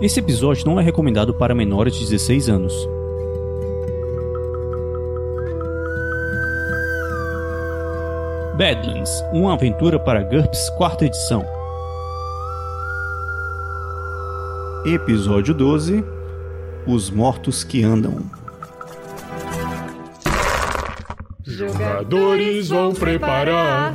Esse episódio não é recomendado para menores de 16 anos. Badlands, uma aventura para GURPS quarta edição. Episódio 12 Os Mortos que Andam. Jogadores vão preparar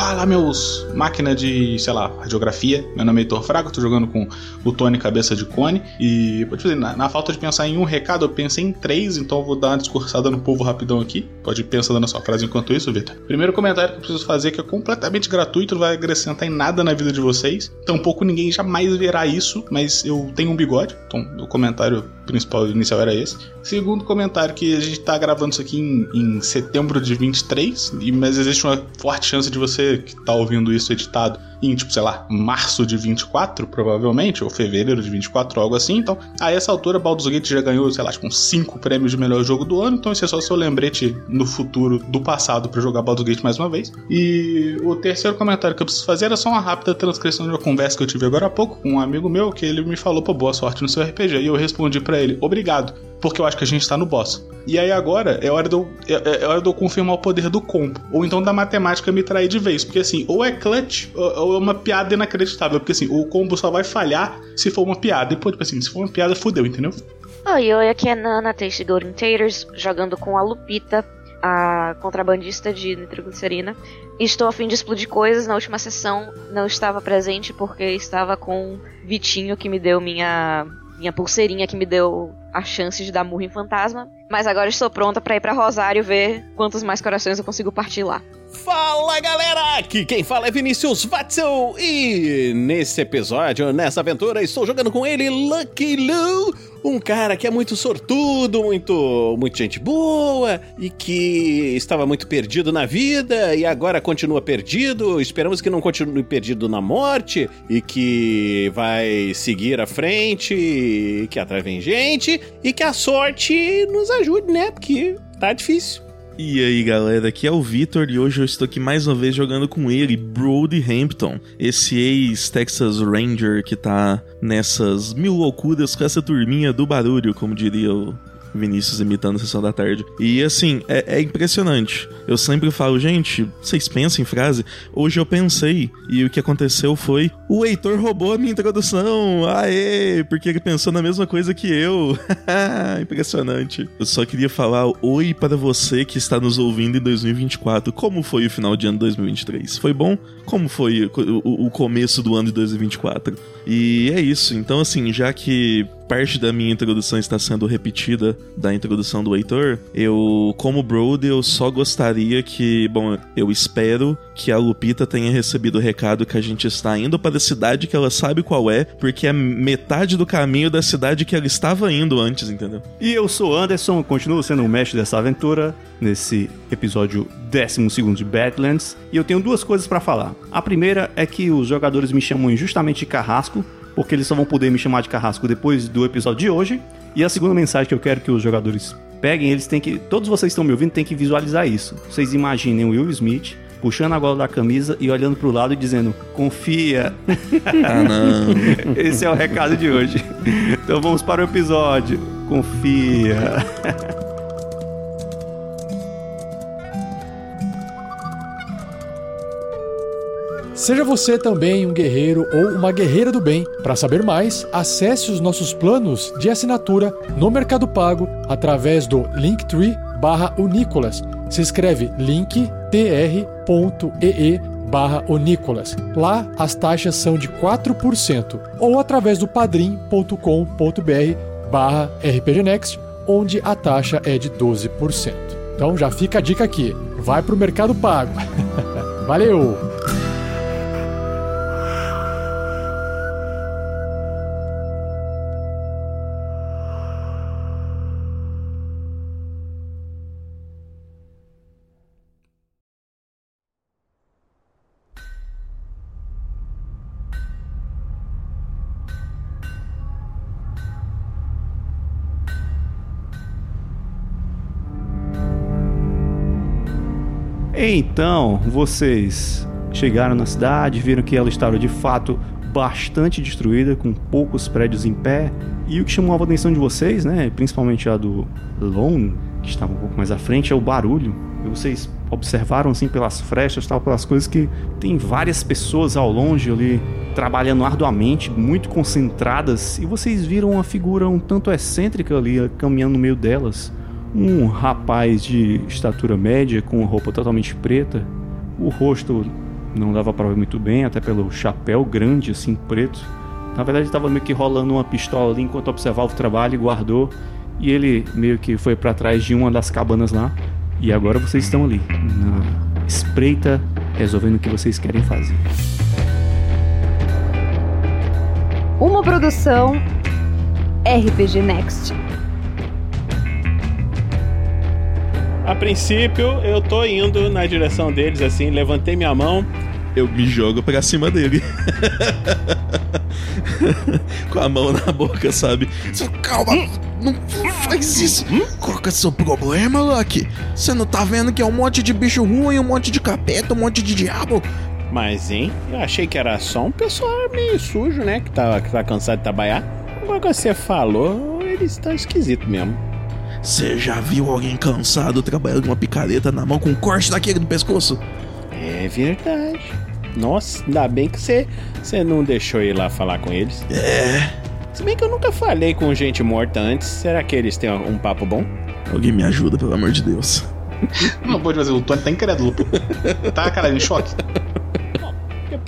Fala, meus máquina de, sei lá, radiografia. Meu nome é Heitor Fraga, tô jogando com o Tony Cabeça de Cone. E, pode dizer, na, na, falta de pensar em um recado, eu pensei em três, então eu vou dar uma discursada no povo rapidão aqui. Pode ir pensando na sua frase enquanto isso, Vitor. Primeiro comentário que eu preciso fazer, que é completamente gratuito, não vai acrescentar em nada na vida de vocês. Tampouco ninguém jamais verá isso, mas eu tenho um bigode, então o comentário principal inicial era esse. Segundo comentário, que a gente tá gravando isso aqui em, em setembro de 23, mas existe uma forte chance de você que tá ouvindo isso editado em, tipo, sei lá, março de 24, provavelmente, ou fevereiro de 24, algo assim. Então, a essa altura, Baldur's Gate já ganhou, sei lá, tipo, 5 prêmios de melhor jogo do ano. Então, esse é só seu lembrete no futuro do passado para jogar Baldur's Gate mais uma vez. E o terceiro comentário que eu preciso fazer era só uma rápida transcrição de uma conversa que eu tive agora há pouco com um amigo meu, que ele me falou, pô, boa sorte no seu RPG. E eu respondi para ele, obrigado porque eu acho que a gente tá no boss. E aí agora é hora de eu, é, é hora de eu confirmar o poder do combo. Ou então da matemática me trair de vez. Porque assim, ou é clutch ou, ou é uma piada inacreditável. Porque assim, o combo só vai falhar se for uma piada. E pô, tipo assim, se for uma piada, fudeu, entendeu? Oi, oi, aqui é Nana Taste Golden Taters, jogando com a Lupita, a contrabandista de nitroglicerina. Estou a fim de explodir coisas. Na última sessão não estava presente porque estava com Vitinho que me deu minha minha pulseirinha que me deu a chance de dar murro em fantasma. Mas agora estou pronta para ir para Rosário ver quantos mais corações eu consigo partir lá. Fala galera, aqui quem fala é Vinícius Watzel e nesse episódio, nessa aventura, estou jogando com ele, Lucky Lou, um cara que é muito sortudo, muito, muito gente boa e que estava muito perdido na vida e agora continua perdido. Esperamos que não continue perdido na morte e que vai seguir à frente, que atrás gente e que a sorte nos ajude, né? Porque tá difícil. E aí galera, aqui é o Vitor e hoje eu estou aqui mais uma vez jogando com ele, Brody Hampton, esse ex-Texas Ranger que tá nessas mil loucuras com essa turminha do barulho, como diria o Vinícius imitando a sessão da tarde. E assim, é, é, impressionante. Eu sempre falo, gente, vocês pensam em frase? Hoje eu pensei, e o que aconteceu foi: o Heitor roubou a minha introdução. Aê! Porque ele pensou na mesma coisa que eu. impressionante. Eu só queria falar oi para você que está nos ouvindo em 2024. Como foi o final de ano 2023? Foi bom? Como foi o, o começo do ano de 2024? E é isso. Então, assim, já que parte da minha introdução está sendo repetida da introdução do Heitor, eu, como Brody, eu só gostaria que, bom, eu espero que a Lupita tenha recebido o recado que a gente está indo para a cidade que ela sabe qual é, porque é metade do caminho da cidade que ela estava indo antes, entendeu? E eu sou Anderson, continuo sendo o mestre dessa aventura nesse episódio 12 de Badlands, e eu tenho duas coisas para falar. A primeira é que os jogadores me chamam injustamente de carrasco, porque eles só vão poder me chamar de carrasco depois do episódio de hoje. E a segunda mensagem que eu quero que os jogadores peguem, eles têm que. Todos vocês que estão me ouvindo têm que visualizar isso. Vocês imaginem o Will Smith puxando a gola da camisa e olhando pro lado e dizendo: Confia. Ah, não. Esse é o recado de hoje. Então vamos para o episódio. Confia. Seja você também um guerreiro ou uma guerreira do bem. Para saber mais, acesse os nossos planos de assinatura no Mercado Pago através do Linktree barra Unicolas. Se escreve linktr.ee barra. Lá as taxas são de 4% ou através do padrim.com.br barra rpgnext, onde a taxa é de 12%. Então já fica a dica aqui, vai para o Mercado Pago. Valeu! Então, vocês chegaram na cidade, viram que ela estava de fato bastante destruída, com poucos prédios em pé. E o que chamou a atenção de vocês, né, principalmente a do Lone, que estava um pouco mais à frente, é o barulho. E vocês observaram assim pelas frechas, tal, pelas coisas que tem várias pessoas ao longe ali trabalhando arduamente, muito concentradas, e vocês viram uma figura um tanto excêntrica ali caminhando no meio delas. Um rapaz de estatura média com roupa totalmente preta, o rosto não dava para ver muito bem, até pelo chapéu grande assim preto. Na verdade estava meio que rolando uma pistola ali enquanto observava o trabalho e guardou. E ele meio que foi para trás de uma das cabanas lá. E agora vocês estão ali, na espreita, resolvendo o que vocês querem fazer. Uma produção RPG Next. A princípio, eu tô indo na direção deles, assim, levantei minha mão. Eu me jogo pra cima dele. Com a mão na boca, sabe? Calma, não faz isso. Qual que é o seu problema, Lucky? Você não tá vendo que é um monte de bicho ruim, um monte de capeta, um monte de diabo? Mas, hein? Eu achei que era só um pessoal meio sujo, né? Que tá, que tá cansado de trabalhar. Agora que você falou, eles estão esquisitos mesmo. Você já viu alguém cansado trabalhando com uma picareta na mão com um corte daquele do pescoço? É verdade. Nossa, ainda bem que você, você não deixou ir lá falar com eles. É. Se bem que eu nunca falei com gente morta antes, será que eles têm um papo bom? Alguém me ajuda, pelo amor de Deus. Não pode fazer, o Tony tá incrédulo, pô. Tá, cara, em choque.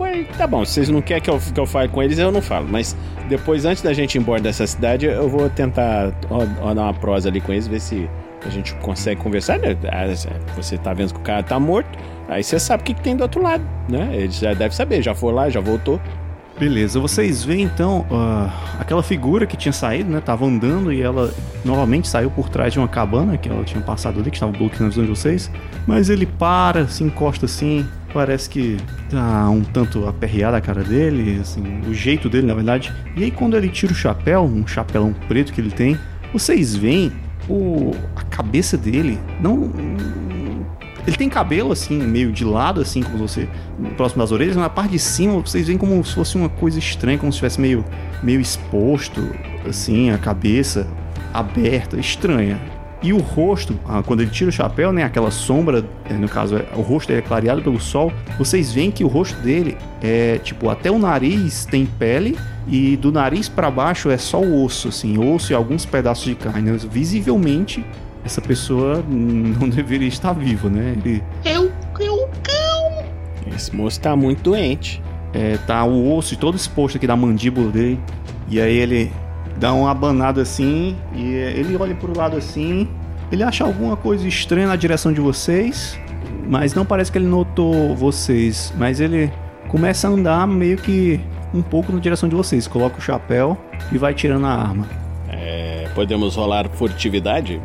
Depois, tá bom, vocês não querem que eu, que eu fale com eles, eu não falo. Mas depois, antes da gente ir embora dessa cidade, eu vou tentar rodar uma prosa ali com eles, ver se a gente consegue conversar. né? Ah, Você tá vendo que o cara tá morto, aí você sabe o que, que tem do outro lado, né? Eles já devem saber, já foi lá, já voltou. Beleza, vocês veem então ah, aquela figura que tinha saído, né? Tava andando e ela novamente saiu por trás de uma cabana que ela tinha passado ali, que estava bloqueando a visão de vocês. Mas ele para, se encosta assim, parece que tá um tanto aperreada a cara dele, assim, o jeito dele na verdade. E aí quando ele tira o chapéu, um chapelão preto que ele tem, vocês veem o, a cabeça dele, não ele tem cabelo assim, meio de lado, assim, como você. próximo das orelhas, mas na parte de cima vocês veem como se fosse uma coisa estranha, como se estivesse meio, meio exposto, assim, a cabeça aberta, estranha. E o rosto, ah, quando ele tira o chapéu, né, aquela sombra, eh, no caso, é- o rosto dele é clareado pelo sol, vocês veem que o rosto dele é, tipo, até o nariz tem pele e do nariz pra baixo é só o osso, assim, osso e alguns pedaços de carne. né? Visivelmente, essa pessoa não deveria estar viva, né? Ele Esse moço tá muito doente. é, tá o osso todo exposto aqui da mandíbula dele. E aí ele dá uma abanada assim e ele olha pro lado assim. Ele acha alguma coisa estranha na direção de vocês, mas não parece que ele notou vocês. Mas ele começa a andar meio que um pouco na direção de vocês. Coloca o chapéu e vai tirando a arma. É, podemos rolar furtividade?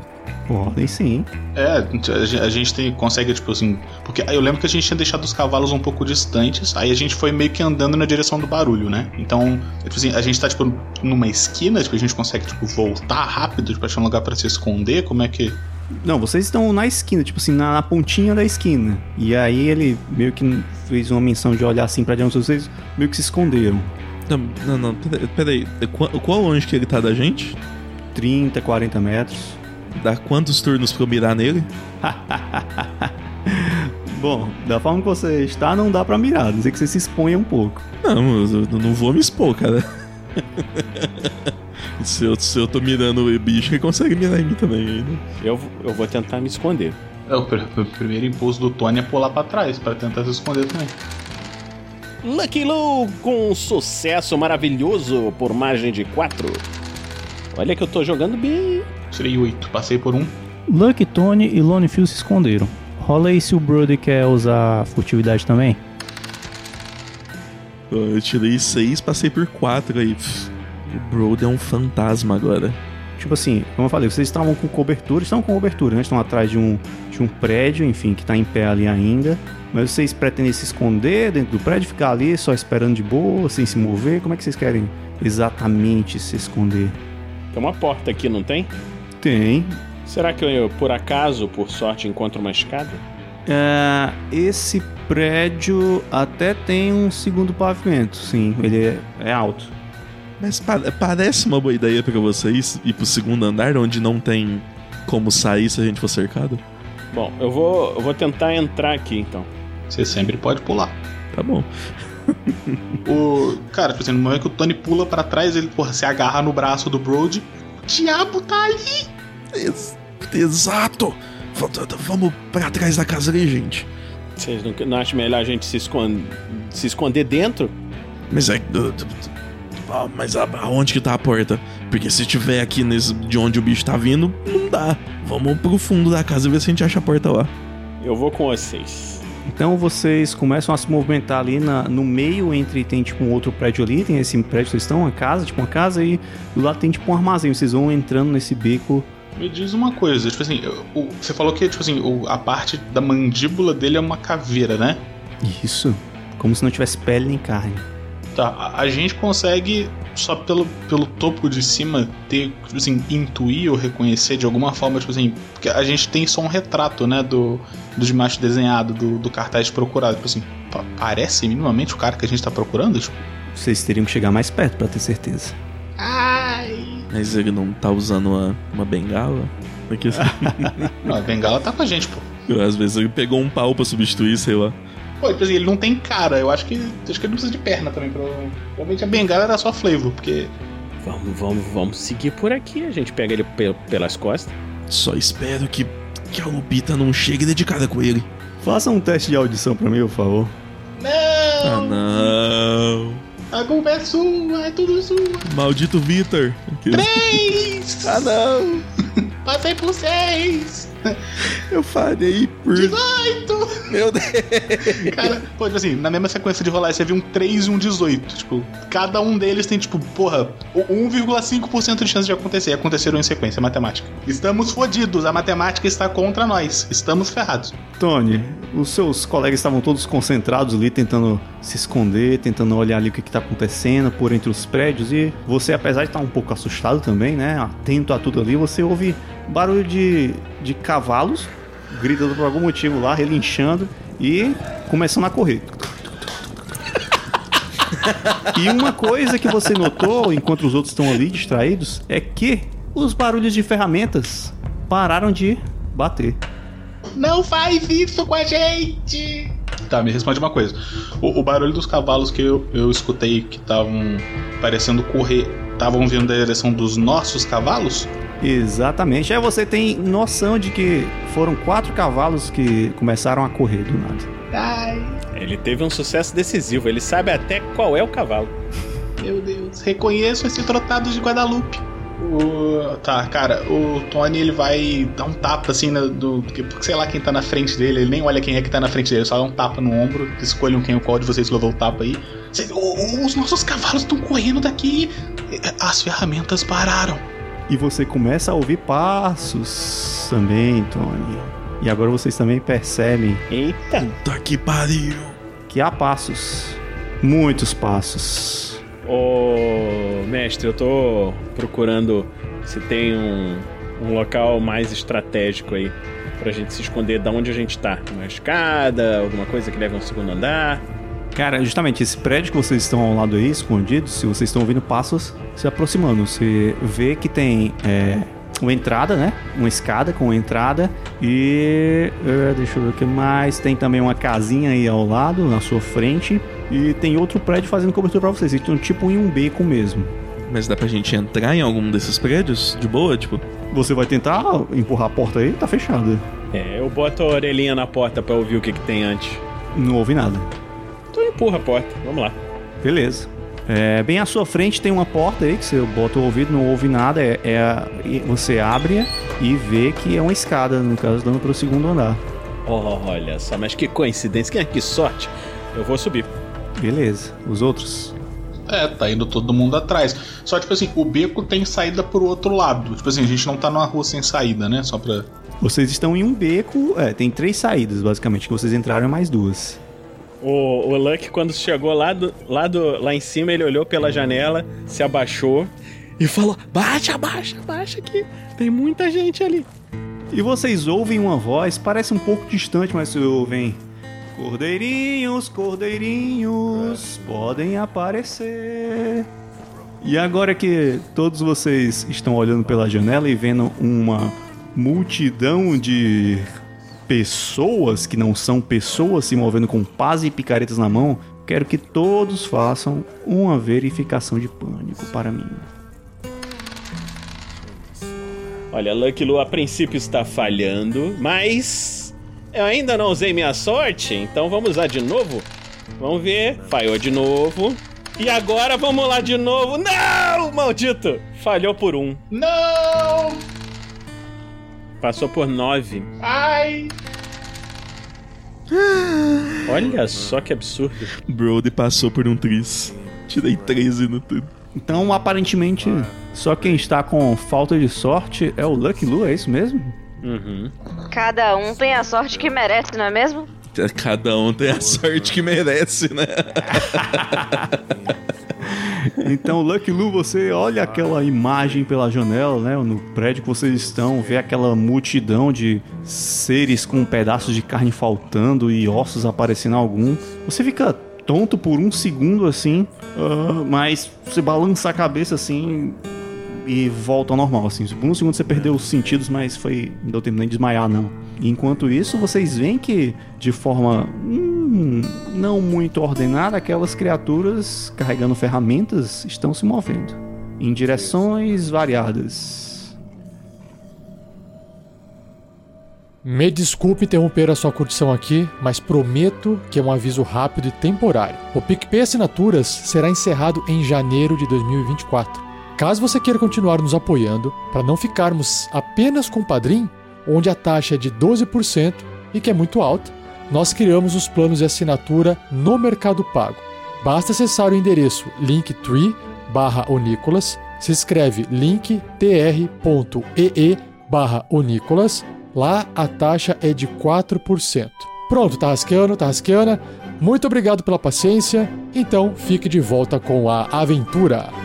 Podem sim. É, a gen- a gente tem, consegue, tipo assim. Porque eu lembro que a gente tinha deixado os cavalos um pouco distantes, aí a gente foi meio que andando na direção do barulho, né? Então, tipo assim, a gente tá, tipo, numa esquina, tipo, a gente consegue, tipo, voltar rápido, tipo, achar um lugar pra se esconder, como é que. Não, vocês estão na esquina, tipo assim, na, na pontinha da esquina. E aí ele meio que fez uma menção de olhar assim pra diante de vocês, meio que se esconderam. Não, não, não peraí. peraí. Qual, qual longe que ele tá da gente? 30, 40 metros. Dá quantos turnos pra eu mirar nele? Bom, da forma que você está, não dá pra mirar, a não ser que você se exponha um pouco. Não, eu não vou me expor, cara. se, eu, se eu tô mirando o bicho, ele consegue mirar em mim também ainda. Eu, eu vou tentar me esconder. É, o, pr- o primeiro impulso do Tony é pular pra trás, pra tentar se esconder também. Lucky Lou com um sucesso maravilhoso por margem de 4. Olha que eu tô jogando bem. Tirei oito, passei por um. Lucky, Tony e Lone Phil se esconderam. Rola aí se o Brody quer usar furtividade também. Eu tirei seis, passei por quatro aí. O Broad é um fantasma agora. Tipo assim, como eu falei, vocês estavam com cobertura, estão com cobertura, né? Estão atrás de um, de um prédio, enfim, que tá em pé ali ainda. Mas vocês pretendem se esconder dentro do prédio, ficar ali só esperando de boa, sem se mover? Como é que vocês querem exatamente se esconder? Tem uma porta aqui, não tem? Tem. Será que eu, por acaso, por sorte, encontro uma escada? É, esse prédio até tem um segundo pavimento, sim. Ele é, é alto. Mas pa- parece uma boa ideia pra vocês ir pro segundo andar, onde não tem como sair se a gente for cercado? Bom, eu vou, eu vou tentar entrar aqui então. Você sempre pode pular. Tá bom. O. Cara, tipo assim, no momento que o Tony pula pra trás, ele, porra, se agarra no braço do Brody. O diabo tá ali! Ex- exato! Vamos pra trás da casa ali, gente. Vocês não, não acham melhor a gente se, se esconder dentro? Mas é. ah, Mas a- aonde que tá a porta? Porque se tiver aqui nesse, de onde o bicho tá vindo, não dá. Vamos pro fundo da casa e ver se a gente acha a porta lá. Eu vou com vocês. Então vocês começam a se movimentar ali na- no meio entre tem tipo um outro prédio ali, tem esse prédio que vocês estão, uma casa, tipo uma casa e do lado tem tipo um armazém. Vocês vão entrando nesse beco. Me diz uma coisa, tipo assim, o- você falou que, tipo assim, o- a parte da mandíbula dele é uma caveira, né? Isso. Como se não tivesse pele nem carne. Tá, a, a gente consegue, só pelo, pelo topo de cima, ter, tipo assim, intuir ou reconhecer de alguma forma, tipo assim, porque a gente tem só um retrato, né, do, do de macho desenhado, do, do cartaz procurado, tipo assim, pa- parece minimamente o cara que a gente tá procurando, tipo. Vocês teriam que chegar mais perto pra ter certeza. Mas ele não tá usando uma, uma bengala? Porque Não, a bengala tá com a gente, pô. às vezes ele pegou um pau pra substituir, sei lá. Pô, tipo assim, ele não tem cara, eu acho que. Acho que ele não precisa de perna também, provavelmente. Provavelmente a bengala era só flavor, porque. Vamos, vamos, vamos seguir por aqui. A gente pega ele pe- pelas costas. Só espero que, que a Lupita não chegue dedicada com ele. Faça um teste de audição pra mim, por favor. Ah, Não! não. A culpa é sua, é tudo sua. Maldito Vitor. Três! Ah, não. Passei por seis! Eu falei por. 18! Meu Deus. Cara, pô, tipo assim, na mesma sequência de rolar, você viu um 3 e um 18. Tipo, cada um deles tem, tipo, porra, 1,5% de chance de acontecer. E aconteceram em sequência, é matemática. Estamos fodidos, a matemática está contra nós. Estamos ferrados. Tony, os seus colegas estavam todos concentrados ali, tentando se esconder, tentando olhar ali o que, que tá acontecendo por entre os prédios. E você, apesar de estar um pouco assustado também, né? Atento a tudo ali, você ouve barulho de, de cavalos gritando por algum motivo lá, relinchando e começando a correr. E uma coisa que você notou enquanto os outros estão ali distraídos é que os barulhos de ferramentas pararam de bater. Não faz isso com a gente! Tá, me responde uma coisa. O, o barulho dos cavalos que eu, eu escutei que estavam parecendo correr, estavam vindo da direção dos nossos cavalos? Exatamente. Aí você tem noção de que foram quatro cavalos que começaram a correr do nada. Ai, Ele teve um sucesso decisivo. Ele sabe até qual é o cavalo. meu Deus. Reconheço esse trotado de Guadalupe. O, tá, cara, o Tony ele vai dar um tapa assim né, do. Porque sei lá quem tá na frente dele, ele nem olha quem é que tá na frente dele, só dá um tapa no ombro. Escolham quem o qual de vocês levou o tapa aí. Cê- o- os nossos cavalos estão correndo daqui. As ferramentas pararam. E você começa a ouvir passos também, Tony. E agora vocês também percebem Eita! Tá que pariu. que há passos. Muitos passos. Ô, mestre, eu tô procurando se tem um, um local mais estratégico aí pra gente se esconder da onde a gente tá. Uma escada, alguma coisa que leve a um segundo andar. Cara, justamente esse prédio que vocês estão ao lado aí, escondidos, se vocês estão ouvindo passos se aproximando, você vê que tem é, uma entrada, né? Uma escada com entrada e. é, deixa eu ver o que mais. Tem também uma casinha aí ao lado, na sua frente. E tem outro prédio fazendo cobertura pra vocês. Então, tipo em um beco mesmo. Mas dá pra gente entrar em algum desses prédios? De boa? Tipo, Você vai tentar empurrar a porta aí? Tá fechada. É, eu boto a orelhinha na porta pra ouvir o que, que tem antes. Não ouve nada. Então empurra a porta, vamos lá. Beleza. É, bem à sua frente tem uma porta aí que você bota o ouvido, não ouve nada. É, é a- você abre e vê que é uma escada, no caso, dando para o segundo andar. Olha só, mas que coincidência, que, que sorte. Eu vou subir. Beleza. Os outros? É, tá indo todo mundo atrás. Só, tipo assim, o beco tem saída pro outro lado. Tipo assim, a gente não tá numa rua sem saída, né? Só pra. Vocês estão em um beco. É, tem três saídas, basicamente, que vocês entraram e mais duas. O, o Luck, quando chegou lá, do, lá, do, lá em cima, ele olhou pela janela, se abaixou e falou: Baixa, baixa, baixa aqui. Tem muita gente ali. E vocês ouvem uma voz, parece um pouco distante, mas vocês ouvem. Cordeirinhos, cordeirinhos, podem aparecer. E agora que todos vocês estão olhando pela janela e vendo uma multidão de pessoas que não são pessoas se movendo com pás e picaretas na mão, quero que todos façam uma verificação de pânico para mim. Olha, Lucky Lu a princípio está falhando, mas eu ainda não usei minha sorte, então vamos usar de novo. Vamos ver. Falhou de novo. E agora vamos lá de novo. Não, maldito! Falhou por um. Não! Passou por nove. Ai! Olha só que absurdo. Brody passou por um tris. Tirei 13 no tudo. Então, aparentemente, só quem está com falta de sorte é o Lucky Lu, é isso mesmo? Uhum. Cada um tem a sorte que merece, não é mesmo? Cada um tem a sorte que merece, né? Então, Lucky Lu, você olha aquela imagem pela janela, né? No prédio que vocês estão, vê aquela multidão de seres com pedaços de carne faltando e ossos aparecendo algum. Você fica tonto por um segundo assim, ah, mas você balança a cabeça assim e volta ao normal, assim. Por um segundo você perdeu os sentidos, mas foi. Não deu tempo nem de desmaiar, não. Enquanto isso, vocês veem que, de forma não muito ordenada, aquelas criaturas carregando ferramentas estão se movendo em direções variadas. Me desculpe interromper a sua curtição aqui, mas prometo que é um aviso rápido e temporário. O PicPay Assinaturas será encerrado em janeiro de 2024. Caso você queira continuar nos apoiando, para não ficarmos apenas com o Padrim, onde a taxa é de 12% e que é muito alta, nós criamos os planos de assinatura no Mercado Pago. Basta acessar o endereço linktree barra se escreve linktr.ee barra lá a taxa é de 4%. Pronto, tá rasqueando, tá rasqueando. Muito obrigado pela paciência, então fique de volta com a aventura.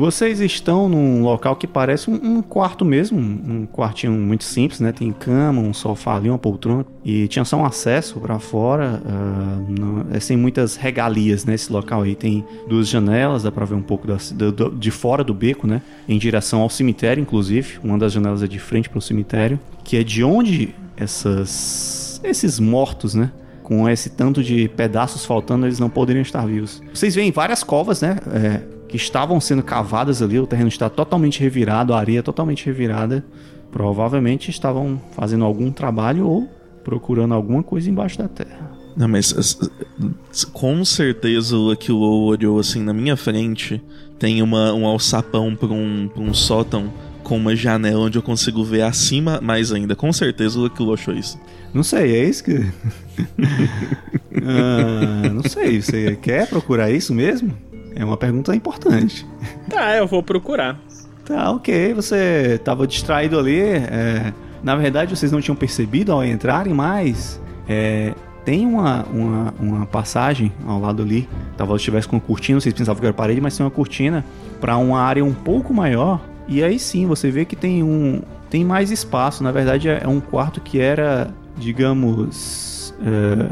Vocês estão num local que parece um, um quarto mesmo, um, quartinho muito simples, né? Tem cama, um sofá ali, uma poltrona e tinha só um acesso para fora, ah, não- é sem muitas regalias nesse local aí. Tem duas janelas, dá para ver um pouco da, do- de fora do beco, né? Em direção ao cemitério, inclusive. Uma das janelas é de frente para o cemitério, que é de onde essas esses mortos, né? Com esse tanto de pedaços faltando, eles não poderiam estar vivos. Vocês veem várias covas, né? é, que estavam sendo cavadas ali. O terreno está totalmente revirado, a areia totalmente revirada. Provavelmente estavam fazendo algum trabalho ou procurando alguma coisa embaixo da terra. Não, mas com certeza o Lucky Low olhou assim na minha frente. Tem uma, um alçapão pra um, pra um sótão com uma janela onde eu consigo ver acima mais ainda. Com certeza o Lucky Low achou isso. Não sei, é isso que. Ah, não sei, você quer procurar isso mesmo? É uma pergunta importante. Tá, eu vou procurar. Tá, ok, você estava distraído ali. é, na verdade, vocês não tinham percebido ao entrarem, mas é, tem uma, uma, uma passagem ao lado ali. Talvez estivesse com uma cortina, vocês pensavam que era parede, mas tem uma cortina para uma área um pouco maior. E aí sim, você vê que tem um tem mais espaço. Na verdade, é um quarto que era, digamos, é,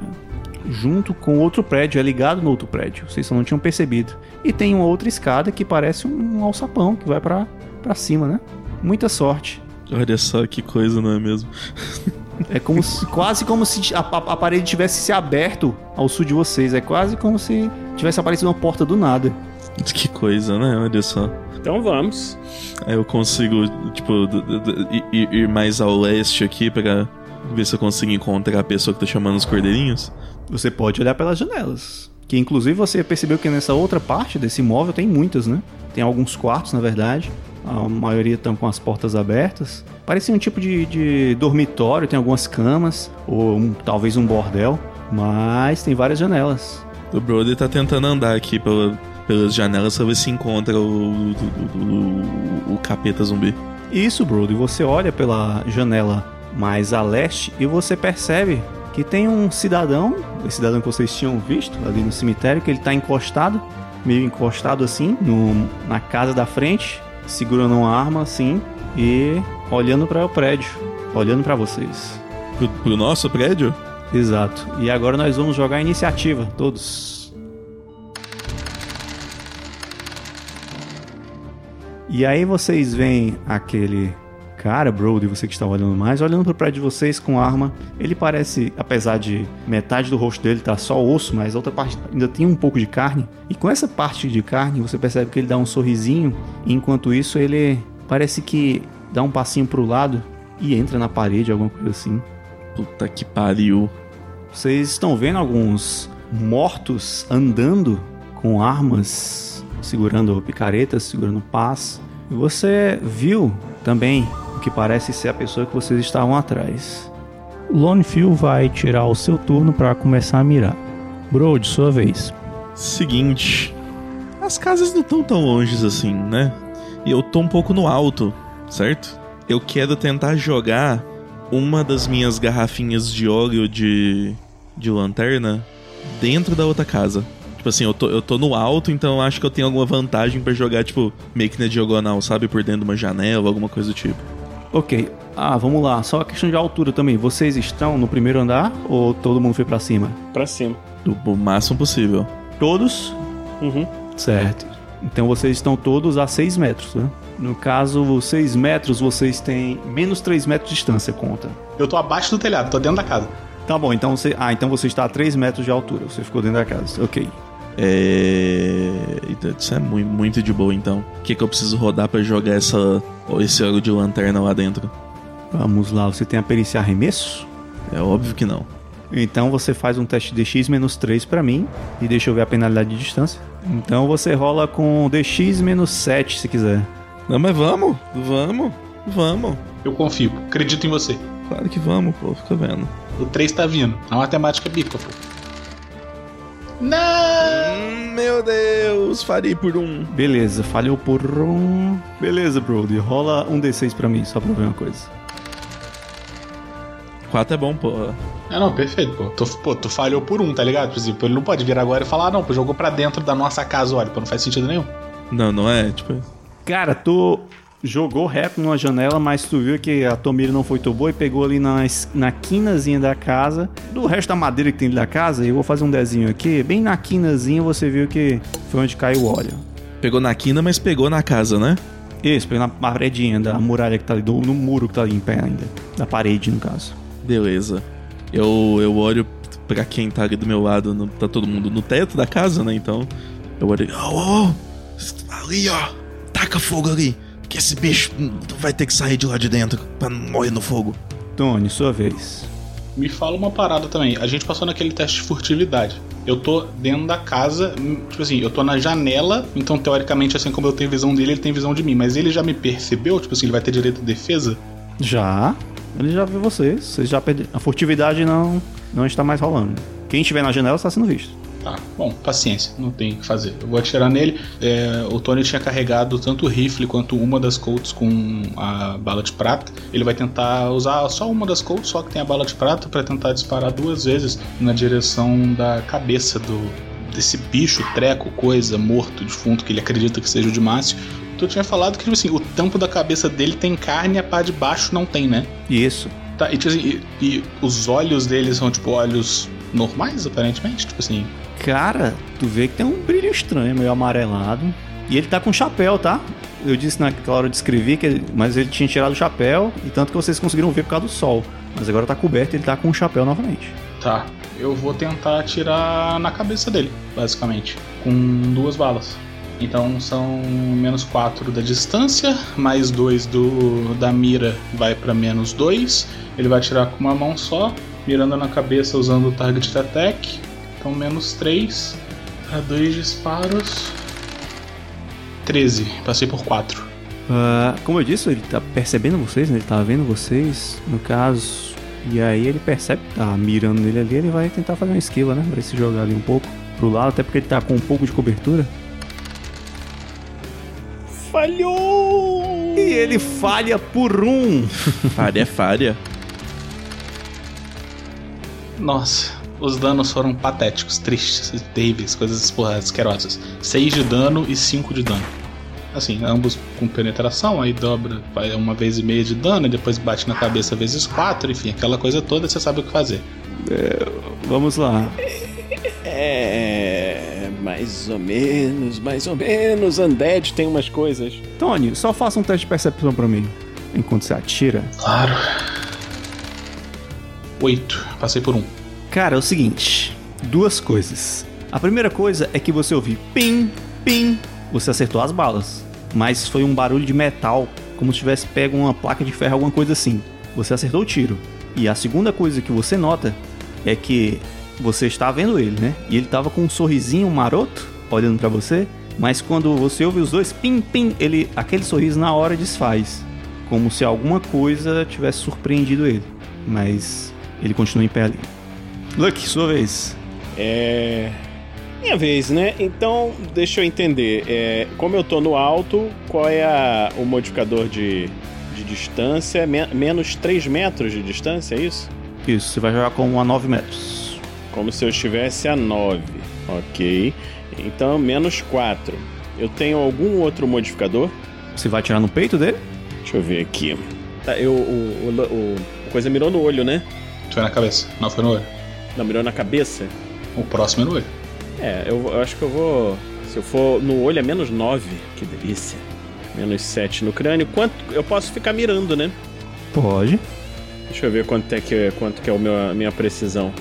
junto com outro prédio, é ligado no outro prédio. Vocês só não tinham percebido. E tem uma outra escada que parece um alçapão que vai pra para cima, né? Muita sorte. Olha só que coisa, não é mesmo? É como se- quase como se a, a- a parede tivesse se aberto ao sul de vocês. É quase como se tivesse aparecido uma porta do nada. Que coisa, né? Olha só. Então vamos. Aí eu consigo, tipo, ir, ir mais ao leste aqui pra ver se eu consigo encontrar a pessoa que tá chamando os cordeirinhos. Você pode olhar pelas janelas. Que inclusive você percebeu que nessa outra parte desse imóvel tem muitas, né? Tem alguns quartos, na verdade. A maioria estão com as portas abertas. Parecia um tipo de, de dormitório, tem algumas camas, ou um- talvez um bordel. Mas tem várias janelas. O Brody tá tentando andar aqui pela- pelas janelas pra ver se encontra o, o, o- o capeta zumbi. Isso, Brody, você olha pela janela mais a leste e você percebe que tem um cidadão, esse cidadão que vocês tinham visto ali no cemitério, que ele tá encostado meio encostado assim, no, na casa da frente, segurando uma arma assim e olhando para o prédio, olhando para vocês. Pro, pro nosso prédio? Exato. E agora nós vamos jogar a iniciativa, todos. E aí vocês veem aquele cara, Brody, você que está olhando mais, olhando pro prédio de vocês com arma. Ele parece, apesar de metade do rosto dele tá só osso, mas a outra parte ainda tem um pouco de carne. E com essa parte de carne, você percebe que ele dá um sorrisinho, enquanto isso ele parece que dá um passinho pro lado e entra na parede, alguma coisa assim. Puta que pariu. Vocês estão vendo alguns mortos andando com armas, segurando picaretas, segurando pás. E você viu também o que parece ser a pessoa que vocês estavam atrás. Lone Phil vai tirar o seu turno para começar a mirar. Brode, sua vez. Seguinte. As casas não estão tão longe assim, né? E eu tô um pouco no alto, certo? Eu quero tentar jogar uma das minhas garrafinhas de óleo de, de lanterna dentro da outra casa. Tipo assim, eu tô, eu tô no alto, então eu acho que eu tenho alguma vantagem pra jogar, tipo, meio que na diagonal, sabe? Por dentro de uma janela, alguma coisa do tipo. Ok. Ah, vamos lá. Só a questão de altura também. Vocês estão no primeiro andar ou todo mundo foi pra cima? Pra cima. Do, o máximo possível. Todos? Uhum. Certo. Então vocês estão todos a 6 metros, né? No caso, 6 metros, vocês têm menos 3 metros de distância, conta. Eu tô abaixo do telhado, tô dentro da casa. Tá bom, então você. Ah, então você está a 3 metros de altura. Você ficou dentro da casa. Ok. É. Eita, Isso é muito, muito de boa, então. O que, que eu preciso rodar pra jogar essa, esse óleo de lanterna lá dentro? Vamos lá, você tem a perícia arremesso? É óbvio que não. Então você faz um teste de DX menos 3 pra mim. E deixa eu ver a penalidade de distância. Então você rola com DX menos 7 se quiser. Não, mas vamos, vamos, vamos. Eu confio, acredito em você. Claro que vamos, pô, fica vendo. O 3 tá vindo. A matemática bica, pô. Não! Meu Deus, farei por um. Beleza, falhou por um. Beleza, Brody. Rola um D6 pra mim, só pra ver uma coisa. 4 é bom, pô. Ah, não, perfeito, pô. Tu, pô, tu falhou por um, tá ligado? Por exemplo, ele não pode vir agora e falar, ah, não, pô, jogou pra dentro da nossa casa, olha, pô, não faz sentido nenhum. Não, não é? Tipo. Cara, tu jogou reto numa janela, mas tu viu que a mira não foi tão boa e pegou ali na, na quinazinha da casa. Do resto da madeira que tem da casa, eu vou fazer um desenho aqui. Bem na quinazinha você viu que foi onde caiu o óleo. Pegou na quina, mas pegou na casa, né? Isso, pegou na paredinha da muralha que tá ali, do, no muro que tá ali em pé ainda. Da parede, no caso. Beleza. Eu, eu olho pra quem tá ali do meu lado, no- tá todo mundo no teto da casa, né? Então, eu olho. Ô, ô, ali, ó. Taca fogo ali. Que esse bicho vai ter que sair de lá de dentro pra não morrer no fogo. Tony, sua vez. Me fala uma parada também. A gente passou naquele teste de furtividade. Eu tô dentro da casa, tipo assim, eu tô na janela, então teoricamente, assim como eu tenho visão dele, ele tem visão de mim. Mas ele já me percebeu? Tipo assim, ele vai ter direito de defesa? Já. Ele já viu vocês. Vocês já perderam. A furtividade não, não está mais rolando. Quem estiver na janela está sendo visto. Tá, bom, paciência, não tem o que fazer. Eu vou atirar nele. É, o Tony tinha carregado tanto o rifle quanto uma das Colts com a bala de prata. Ele vai tentar usar só uma das Colts, só que tem a bala de prata, para tentar disparar duas vezes na direção da cabeça do desse bicho, treco, coisa, morto, defunto, que ele acredita que seja o de Márcio. Tu tinha falado que tipo assim, o tampo da cabeça dele tem carne e a pá de baixo não tem, né? Isso. Tá, e, tipo assim, e, e os olhos dele são tipo olhos normais, aparentemente? Tipo assim. Cara, tu vê que tem um brilho estranho, meio amarelado. E ele tá com chapéu, tá? Eu disse naquela hora de escrever que ele, mas ele tinha tirado o chapéu, e tanto que vocês conseguiram ver por causa do sol. Mas agora tá coberto e ele tá com o chapéu novamente. Tá. Eu vou tentar atirar na cabeça dele, basicamente. Com duas balas. Então são menos 4 da distância, mais 2 do, da mira vai pra menos 2. Ele vai atirar com uma mão só, mirando na cabeça usando o target attack. Então menos 3 para 2 disparos. 13. Passei por 4. Ah, como eu disse, ele tá percebendo vocês, né? Ele tá vendo vocês, no caso. E aí ele percebe que tá mirando nele ali, ele vai tentar fazer uma esquiva, né? Vai se jogar ali um pouco pro lado, até porque ele tá com um pouco de cobertura. Falhou! E ele falha por um. Falha é falha. Nossa. Os danos foram patéticos, tristes, terríveis, coisas porra, asquerosas. 6 de dano e 5 de dano. Assim, ambos com penetração, aí dobra vai uma vez e meia de dano, e depois bate na cabeça vezes 4, enfim, aquela coisa toda, você sabe o que fazer. Vamos lá. É. Mais ou menos, mais ou menos. Undead tem umas coisas. Tony, só faça um teste de percepção pra mim. Enquanto você atira. Claro. 8. Passei por um. Cara, é o seguinte: duas coisas. A primeira coisa é que você ouviu pim, pim. Você acertou as balas. Mas foi um barulho de metal, como se tivesse pego uma placa de ferro, alguma coisa assim. Você acertou o tiro. E a segunda coisa que você nota é que você está vendo ele, né? E ele tava com um sorrisinho maroto olhando pra você, mas quando você ouve os dois pim pim, ele aquele sorriso na hora desfaz, como se alguma coisa tivesse surpreendido ele. Mas ele continua em pé ali. Lucky, sua vez. É. Minha vez, né? Então, deixa eu entender. É, como eu tô no alto, qual é a- o modificador de, de distância? Men- menos 3 metros de distância, é isso? Isso, você vai jogar com a 9 metros. Como se eu estivesse a 9. Ok. Então, menos 4. Eu tenho algum outro modificador? Você vai atirar no peito dele? Deixa eu ver aqui. Tá, eu, o, o, o- a coisa mirou no olho, né? Foi na cabeça, não foi no olho. Não, mirou na cabeça? O próximo é no olho. É, eu, eu acho que eu vou. Se eu for no olho é menos 9. Que delícia. Menos 7 no crânio. Quanto. Eu posso ficar mirando, né? Pode. Deixa eu ver quanto é que, quanto que é o meu, a minha precisão.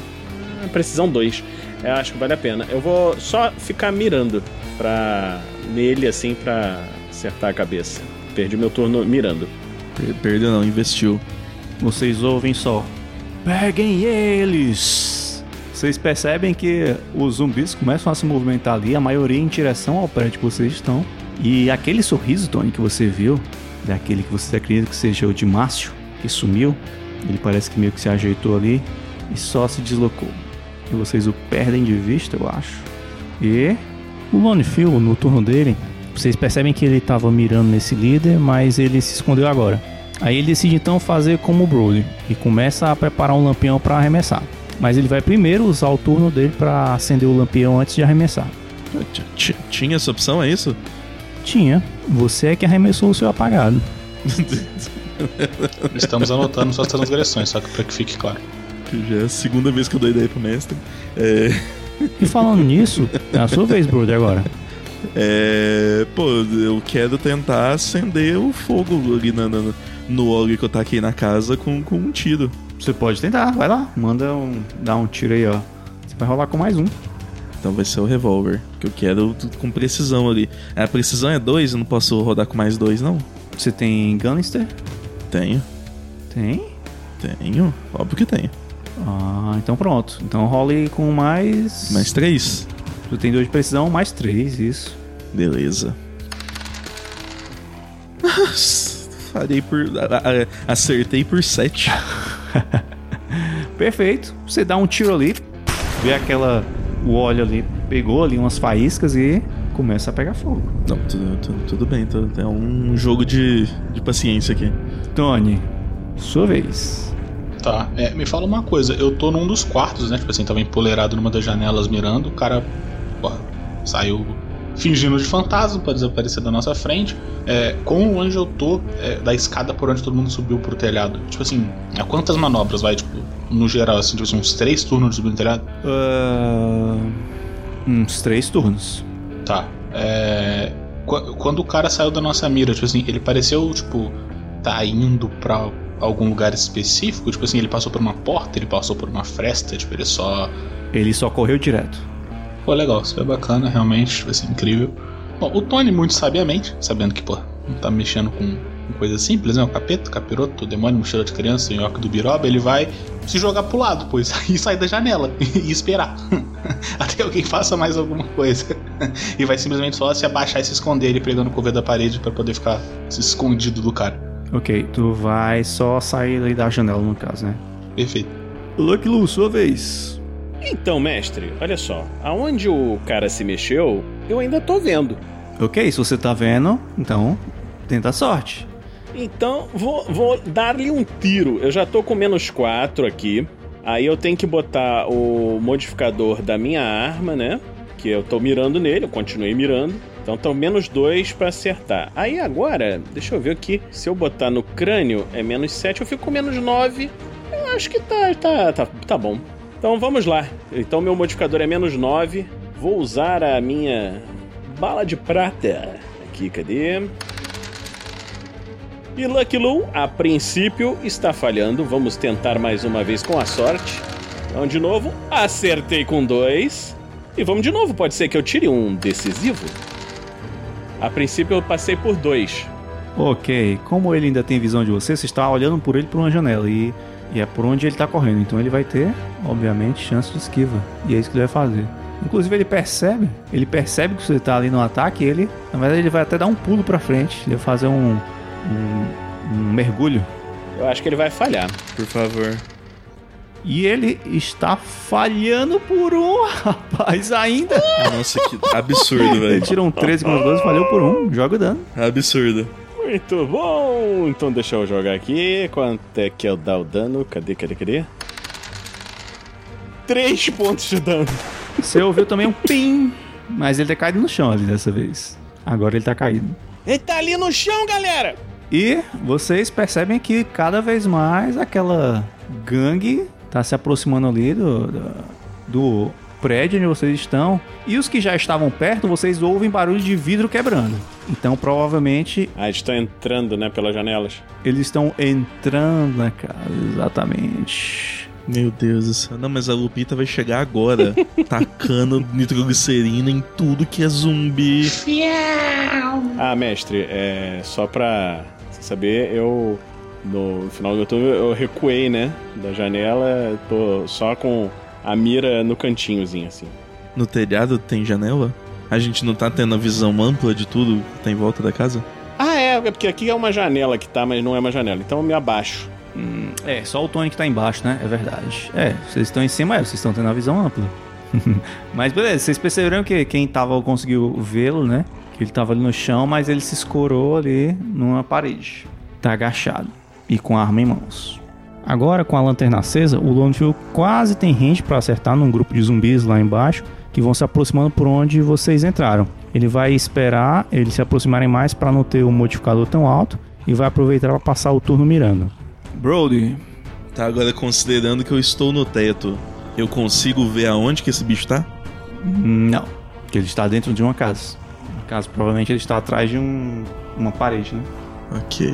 Ah, Precisão 2. Eu acho que vale a pena. Eu vou só ficar mirando pra. nele assim pra acertar a cabeça. Perdi meu turno mirando. Per- Perdeu não, investiu. Vocês ouvem só. Peguem eles! Vocês percebem que os zumbis começam a se movimentar ali, a maioria em direção ao prédio que vocês estão. E aquele sorriso, Tony, que você viu, daquele que você acredita que seja o de Márcio, que sumiu, ele parece que meio que se ajeitou ali e só se deslocou. E vocês o perdem de vista, eu acho. E. O Lone Phil, no turno dele, vocês percebem que ele estava mirando nesse líder, mas ele se escondeu agora. Aí ele decide então fazer como o Broly e começa a preparar um lampião para arremessar. Mas ele vai primeiro usar o turno dele para acender o lampião antes de arremessar. Tinha essa opção, é isso? Tinha, você é que arremessou o seu apagado. Estamos anotando suas transgressões, só que pra que fique claro. Que já é a segunda vez que eu dou ideia pro mestre. É, E falando nisso, é a sua vez, Brody, agora. é, pô, eu quero tentar acender o fogo ali na, na- no óleo que eu taquei na casa com, com um tiro. Você pode tentar, vai lá, manda um. dá um tiro aí, ó. Você vai rolar com mais um. Então vai ser o revólver, que eu quero tudo com precisão ali. A precisão é dois, eu não posso rodar com mais dois, não? Você tem Gunnister? Tenho, Tem? tenho, óbvio que tenho. Ah, então pronto. Então role com mais. Mais três? Tu tem dois de precisão, mais três, isso. Beleza. Falei por. a- a- acertei por sete. Perfeito. Você dá um tiro ali, vê aquela. O óleo ali, pegou ali umas faíscas e começa a pegar fogo. Não, tudo, tudo, tudo bem, tudo- é um jogo de, de paciência aqui. Tony, sua vez. Tá, é, me fala uma coisa, eu tô num dos quartos, né? Tipo assim, tava empoleirado numa das janelas mirando, o cara, porra, saiu fingindo de fantasma pra desaparecer da nossa frente. É, quão longe eu tô é, da escada por onde todo mundo subiu pro telhado? Tipo assim, a quantas manobras vai, tipo, no geral, assim, tipo assim, uns três turnos de subir no telhado? Ah, uns três turnos. Tá. É, qu- quando o cara saiu da nossa mira, tipo assim, ele pareceu, tipo, tá indo pra algum lugar específico? Tipo assim, ele passou por uma porta, ele passou por uma fresta, tipo, ele só. Ele só correu direto. Pô, legal, isso é bacana, realmente, vai ser incrível. Bom, o Tony, muito sabiamente, sabendo que, pô, não tá mexendo com, com coisa simples, né? O capeta, o capiroto, o demônio, mochila de criança, o nhoque do biroba, ele vai se jogar pro lado, pois, e sair da janela e esperar. Até alguém faça mais alguma coisa. e vai simplesmente só se abaixar e se esconder, ele pregando o cover da parede pra poder ficar escondido do cara. Ok, tu vai só sair da janela, no caso, né? Perfeito. Lucky Lu, sua vez. Então, mestre, olha só. Aonde o cara se mexeu, eu ainda tô vendo. Ok, se você tá vendo, então tenta a sorte. Então, vou, vou dar-lhe um tiro. Eu já tô com menos 4 aqui. Aí eu tenho que botar o modificador da minha arma, né? Que eu tô mirando nele, eu continuei mirando. Então estão menos 2 pra acertar. Aí agora, deixa eu ver aqui. Se eu botar no crânio é menos 7, eu fico com menos 9. Eu acho que tá, tá, tá, tá bom. Então vamos lá. Então meu modificador é menos 9. Vou usar a minha bala de prata. Aqui, cadê? E Lucky Lu, a princípio, está falhando. Vamos tentar mais uma vez com a sorte. Então, de novo, acertei com dois. E vamos de novo, pode ser que eu tire um decisivo? A princípio eu passei por dois. Ok, como ele ainda tem visão de você, você está olhando por ele por uma janela e, e é por onde ele está correndo. Então ele vai ter, obviamente, chance de esquiva. E é isso que ele vai fazer. Inclusive ele percebe, ele percebe que você está ali no ataque e ele, na verdade, ele vai até dar um pulo para frente. Ele vai fazer um, um, um mergulho. Eu acho que ele vai falhar. Por favor. E ele está falhando por um, rapaz, ainda. Nossa, que absurdo, Ele velho. tirou um 13 com os 12, falhou por um. Joga o dano. Absurdo. Muito bom! Então deixa eu jogar aqui. Quanto é que eu dar o dano? Cadê, cadê, cadê? Três pontos de dano. Você ouviu também um pim, mas ele tá caído no chão ali dessa vez. Agora ele tá caído. Ele tá ali no chão, galera! E vocês percebem que cada vez mais aquela gangue tá se aproximando ali do, do, do prédio onde vocês estão. E os que já estavam perto, vocês ouvem barulho de vidro quebrando. Então provavelmente Ah, eles estão entrando, né, pelas janelas. eles estão entrando na casa. Exatamente. Meu Deus do céu. Não, mas a Lupita vai chegar agora, tacando nitroglicerina em tudo que é zumbi. Ah, mestre, é só pra saber, eu no final do turno eu recuei, né, da janela, tô só com a mira no cantinhozinho assim. No telhado tem janela? A gente não tá tendo a visão ampla de tudo que tá em volta da casa? Ah, é, é porque aqui é uma janela que tá, mas não é uma janela. Então eu me abaixo. Hum, é, só o Tony que tá embaixo, né? É verdade. É, vocês estão em cima, é, vocês estão tendo a visão ampla. mas beleza, vocês perceberam que quem tava conseguiu vê-lo, né? Que ele tava ali no chão, mas ele se escorou ali numa parede. Tá agachado e com a arma em mãos. Agora, com a lanterna acesa, o Lone quase tem range para acertar num grupo de zumbis lá embaixo que vão se aproximando por onde vocês entraram. Ele vai esperar eles se aproximarem mais para não ter um modificador tão alto e vai aproveitar para passar o turno mirando. Brody, Tá, agora considerando que eu estou no teto, eu consigo ver aonde que esse bicho tá? Não, porque ele está dentro de uma casa. No caso, provavelmente ele está atrás de um, uma parede, né? Ok.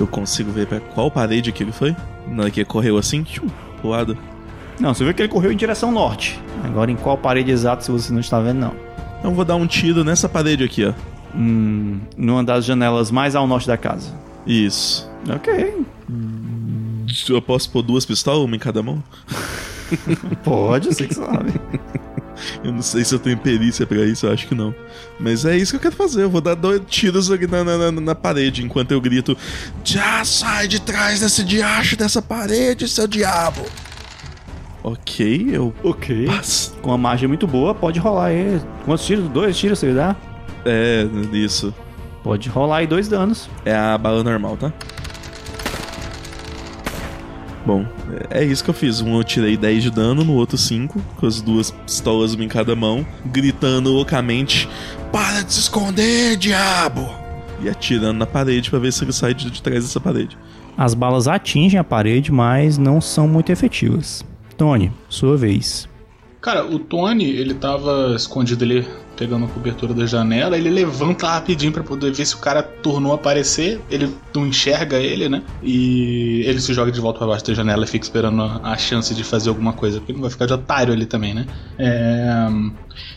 Eu consigo ver pra qual parede que ele foi? Na hora que ele correu assim, tchum, pro lado. Não, você vê que ele correu em direção norte. Agora, em qual parede exata, se você não está vendo, não. Eu vou dar um tiro nessa parede aqui, ó. Hum, numa das janelas mais ao norte da casa. Isso. Ok. Eu posso pôr duas pistolas, uma em cada mão? Pode, você que sabe. Eu não sei se eu tenho perícia pra isso, eu acho que não. Mas é isso que eu quero fazer. Eu vou dar dois tiros aqui na, na, na- parede enquanto eu grito: Já sai de trás desse diacho dessa parede, seu diabo! Ok, eu. ok. Passo. Com uma margem muito boa, pode rolar aí. Quantos tiros? Dois tiros você dá? É, isso. Pode rolar aí dois danos. É a bala normal, tá? Bom, é isso que eu fiz. Um eu tirei 10 de dano, no outro 5, com as duas pistolas uma em cada mão, gritando loucamente: Para de se esconder, diabo! E atirando na parede pra ver se ele sai de, de trás dessa parede. As balas atingem a parede, mas não são muito efetivas. Tony, sua vez. Cara, o Tony, ele tava escondido ali, pegando a cobertura da janela, ele levanta rapidinho pra poder ver se o cara tornou a aparecer, ele não enxerga ele, né? E ele se joga de volta pra baixo da janela e fica esperando a, chance de fazer alguma coisa, porque não vai ficar de otário ali também, né? É...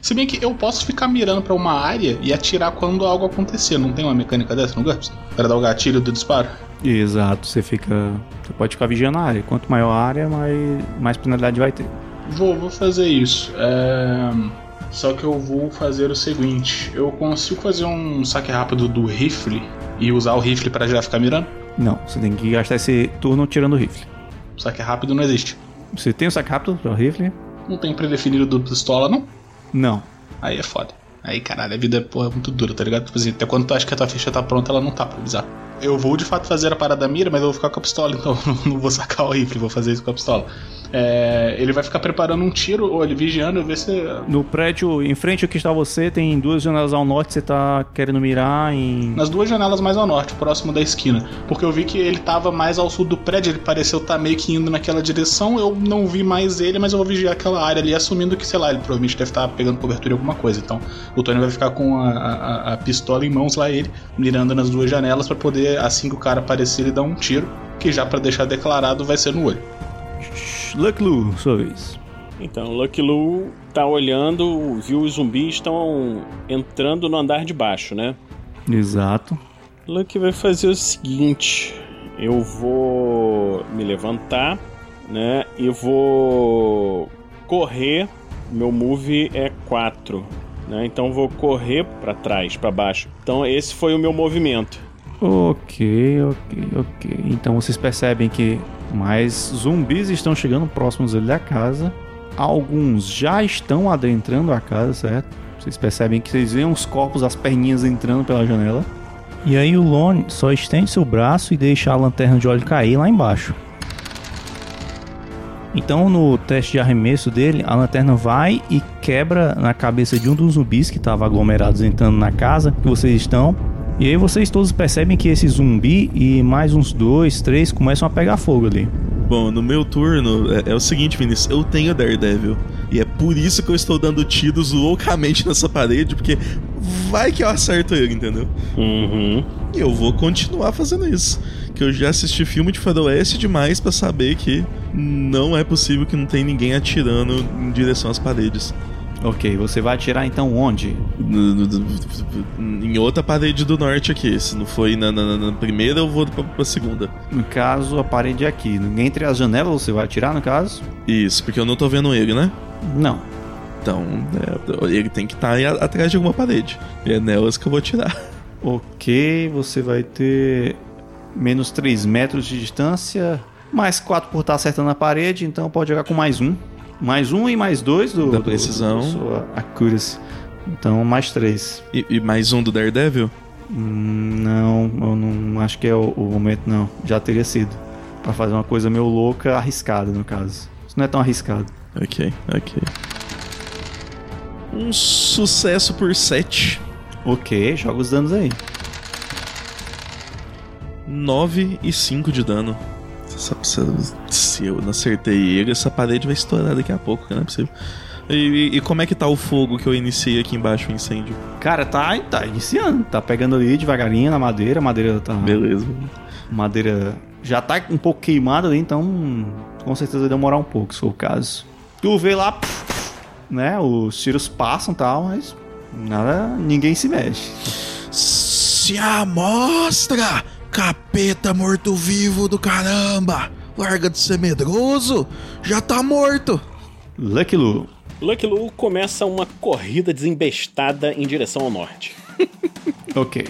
Se bem que eu posso ficar mirando pra uma área e atirar quando algo acontecer, não tem uma mecânica dessa no GURPS? Pra dar o gatilho do disparo? Exato, você fica. Você pode ficar vigiando a área. Quanto maior a área, mais, mais penalidade vai ter. Vou, vou fazer isso. É, Só que eu vou fazer o seguinte: eu consigo fazer um saque rápido do rifle e usar o rifle pra já ficar mirando? Não, você tem que gastar esse turno tirando o rifle. Saque rápido não existe. Você tem o saque rápido para o rifle? Não tem predefinido do pistola, não? Não. Aí é foda. Aí, caralho, a vida porra, é muito dura, tá ligado? Tipo assim, até quando tu acha que a tua ficha tá pronta, ela não tá pra avisar. Eu vou de fato fazer a parada da mira, mas eu vou ficar com a pistola, então não vou sacar o rifle, vou fazer isso com a pistola. é, ele vai ficar preparando um tiro, ou ele vigiando, ver se. No prédio, em frente ao que está você, tem duas janelas ao norte, você tá querendo mirar em. Nas duas janelas mais ao norte, próximo da esquina. Porque eu vi que ele tava mais ao sul do prédio, ele pareceu estar meio que indo naquela direção. Eu não vi mais ele, mas eu vou vigiar aquela área ali, assumindo que, sei lá, ele provavelmente deve estar pegando cobertura em alguma coisa. Então o Tony vai ficar com a, a, a pistola em mãos lá, ele, mirando nas duas janelas para poder, assim que o cara aparecer, ele dar um tiro, que já para deixar declarado vai ser no olho. Lucky Lu, sua vez. Então, Lucky Lu tá olhando, viu os zumbis estão entrando no andar de baixo, né? Exato. Lucky vai fazer o seguinte: eu vou me levantar, né? E vou correr. Meu move é 4, né? Então vou correr para trás, para baixo. Então esse foi o meu movimento. Ok, ok, ok. Então vocês percebem que mais zumbis estão chegando próximos da casa. Alguns já estão adentrando a casa, certo? Vocês percebem que vocês veem os corpos, as perninhas entrando pela janela. E aí o Lone só estende seu braço e deixa a lanterna de óleo cair lá embaixo. Então no teste de arremesso dele, a lanterna vai e quebra na cabeça de um dos zumbis que estava aglomerados entrando na casa que vocês estão. E aí vocês todos percebem que esse zumbi e mais uns dois, três começam a pegar fogo ali. Bom, no meu turno é, é o seguinte, Vinícius, eu tenho Daredevil. E é por isso que eu estou dando tiros loucamente nessa parede, porque vai que eu acerto ele, entendeu? Uhum. E eu vou continuar fazendo isso. Que eu já assisti filme de faroeste demais pra saber que não é possível que não tem ninguém atirando em direção às paredes. Ok, você vai atirar então onde? No- no- no- Em outra parede do norte aqui. Se não foi na, na- na primeira, eu vou pra, pra segunda. No caso, a parede é aqui. Entre as janelas você vai atirar, no caso? Isso, porque eu não tô vendo ele, né? Não. Então, é, ele tem que estar a- atrás de alguma parede. E é nelas que eu vou tirar. Ok, você vai ter menos 3 metros de distância, mais 4 por estar acertando a parede, então pode jogar com mais um. Mais um e mais dois do, Da do- precisão. do sua accuracy. Então, mais 3. E, e mais um do Daredevil? não, eu não acho que é o, o momento, não. Já teria sido. Pra fazer uma coisa meio louca, arriscada, no caso. Isso não é tão arriscado. Ok, ok. Um sucesso por 7. Ok, joga os danos aí. 9 e 5 de dano. Se, se- se eu não acertei ele, essa parede vai estourar daqui a pouco, que não é possível. E, e- como é que tá o fogo que eu iniciei aqui embaixo, o incêndio? Cara, tá, tá iniciando. Tá pegando ali devagarinho na madeira. A madeira tá. Beleza. madeira já tá um pouco queimada ali, então com certeza vai demorar um pouco, se for o caso. Tu vê lá, né? Os tiros passam e tal, mas nada, ninguém se mexe. Se amostra, capeta morto-vivo do caramba! Larga de ser medroso, já tá morto! Lucky Lu, Lucky Lu começa uma corrida desembestada em direção ao norte. ok.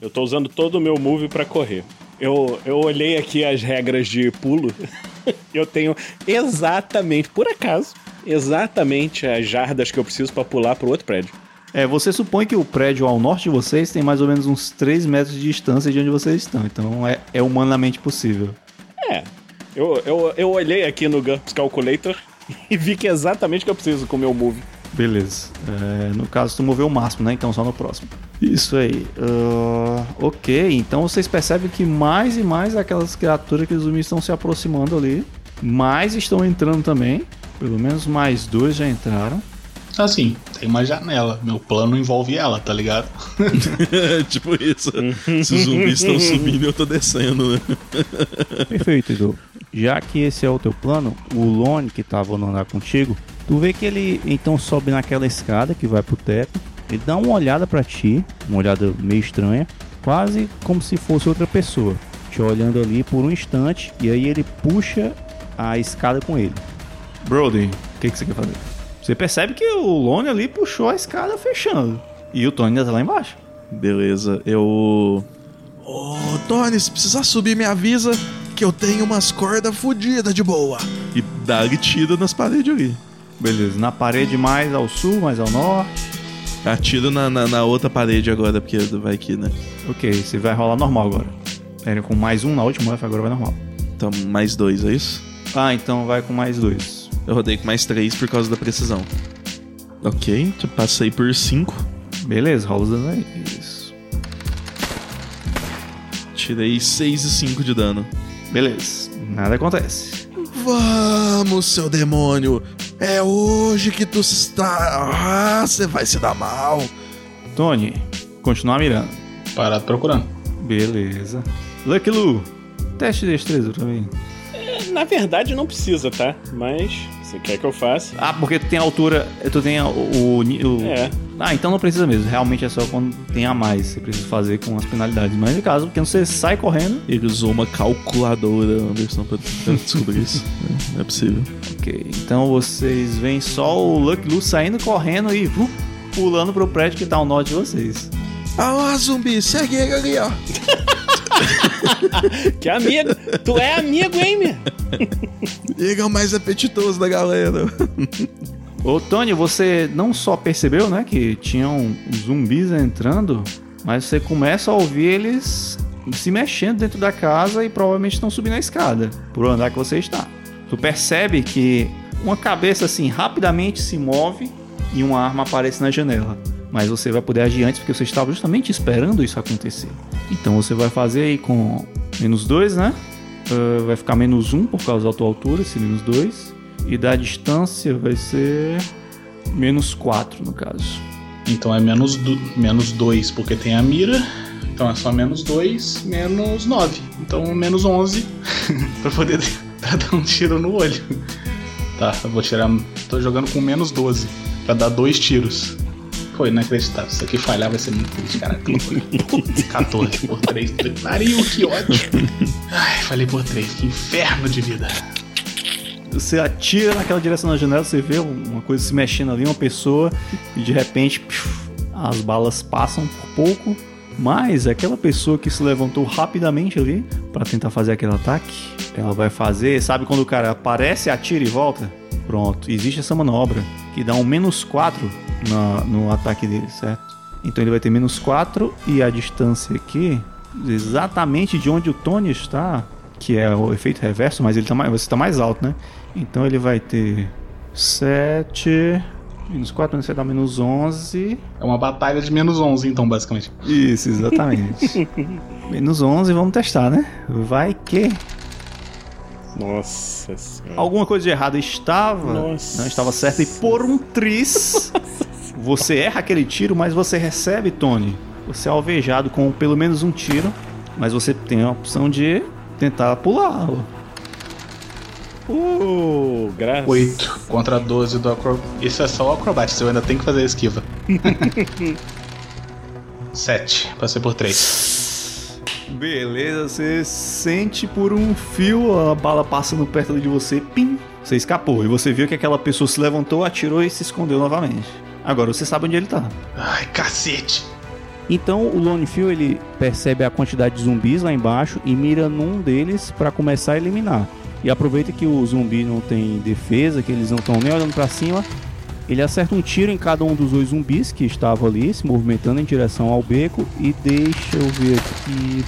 Eu tô usando todo o meu move pra correr. Eu, eu olhei aqui as regras de pulo. eu tenho exatamente, por acaso, exatamente as jardas que eu preciso pra pular pro outro prédio. É, você supõe que o prédio ao norte de vocês tem mais ou menos uns 3 metros de distância de onde vocês estão, então é, é humanamente possível. É. Eu, eu, eu olhei aqui no GURPS Calculator e vi que é exatamente o que eu preciso com o meu move. Beleza. É, no caso, tu moveu o máximo, né? Então só no próximo. Isso aí. Ah, ok, então vocês percebem que mais e mais aquelas criaturas que os zumbis estão se aproximando ali. Mais estão entrando também. Pelo menos mais dois já entraram. Assim, tem uma janela. Meu plano envolve ela, tá ligado? tipo isso. Se os zumbis estão subindo, eu tô descendo, né? Perfeito, Edu. Já que esse é o teu plano, o Lone que tava no andar contigo, tu vê que ele então sobe naquela escada que vai pro teto, ele dá uma olhada pra ti, uma olhada meio estranha, quase como se fosse outra pessoa, te olhando ali por um instante, e aí ele puxa a escada com ele. Brody, o que, que você quer fazer? Você percebe que o Lone ali puxou a escada fechando. E o Tony ainda tá lá embaixo. Beleza, eu. Ô, Tony, se precisar subir, me avisa que eu tenho umas cordas fodidas de boa. E dá-lhe tiro nas paredes ali. Beleza, na parede mais ao sul, mais ao norte. Atiro na, na, na outra parede agora, porque vai aqui, né? Ok, você vai rolar normal agora. Era com mais um na última, agora vai normal. Então, mais dois, é isso? Ah, então vai com mais dois. Eu rodei com mais 3 por causa da precisão. Ok, passei por 5. Beleza, rola os danos aí. Isso. Tirei 6 e 5 de dano. Beleza, nada acontece. Vamos, seu demônio. É hoje que tu está. Ah, você vai se dar mal. Tony, continuar mirando. Parado procurando. Beleza. Lucky Lu, teste de destreza pra mim. Na verdade, não precisa, tá? Mas você quer que eu faça? Ah, porque tu tem a altura, tu tem o, o, o- É. Ah, então não precisa mesmo. Realmente é só quando tem a mais. Você precisa fazer com as penalidades. Mas no caso, porque você sai correndo. Ele usou uma calculadora, Anderson, pra descobrir isso. É, Não é possível. Ok, então vocês veem só o Lucky Lu saindo correndo e uh, pulando pro prédio que tá ao norte de vocês. Ah lá, zumbi, segue ele ali, ó. Que amigo! tu é amigo, hein, meu? Ele é o mais apetitoso da galera. Ô Tony, você não só percebeu, né, que tinham zumbis entrando, mas você começa a ouvir eles se mexendo dentro da casa e provavelmente estão subindo a escada, por andar que você está. Tu percebe que uma cabeça assim rapidamente se move e uma arma aparece na janela. Mas você vai poder agir antes porque você estava justamente esperando isso acontecer. Então você vai fazer aí com menos 2, né? Ah, vai ficar menos 1 um por causa da tua altura, esse menos 2. E da distância vai ser menos 4 no caso. Então é menos, do, menos 2 porque tem a mira. Então é só menos 2, menos 9. Então menos 11 pra poder pra dar um tiro no olho. Tá, eu vou tirar. Tô jogando com menos 12 pra dar dois tiros. Foi inacreditável. Isso aqui falhar vai ser muito triste, cara. Putz, 14 por 3. Pariu, que ódio. Ai, falei por 3. Que inferno de vida. Você atira naquela direção na janela, você vê uma coisa se mexendo ali, uma pessoa, e de repente as balas passam por pouco. Mas aquela pessoa que se levantou rapidamente ali para tentar fazer aquele ataque, ela vai fazer. Sabe quando o cara aparece, atira e volta? Pronto, existe essa manobra que dá um menos 4 na- no ataque dele, certo? Então ele vai ter menos 4 e a distância aqui, exatamente de onde o Tony está, que é o efeito reverso, mas ele tá mais, você está mais alto, né? Então ele vai ter 7. Menos 4, você dá menos 11. É uma batalha de menos 11, então, basicamente. Isso, exatamente. menos 11, vamos testar, né? Vai que. Nossa senhora. Alguma coisa de errado estava. Nossa. Não estava certa. E por um tris, você erra aquele tiro, mas você recebe, Tony. Você é alvejado com pelo menos um tiro. Mas você tem a opção de tentar pular. Uh, graças. 8 contra 12 do acro... Isso é só o acrobatics, eu ainda tenho que fazer a esquiva. 7, passei por 3. Beleza, você sente por um fio a bala passando perto de você, pim, você escapou. E você viu que aquela pessoa se levantou, atirou e se escondeu novamente. Agora você sabe onde ele tá. Ai, cacete. Então o Lone Phil ele percebe a quantidade de zumbis lá embaixo e mira num deles para começar a eliminar. E aproveita que o zumbi não tem defesa, que eles não estão nem olhando para cima. Ele acerta um tiro em cada um dos dois zumbis que estavam ali, se movimentando em direção ao beco. E deixa eu ver aqui.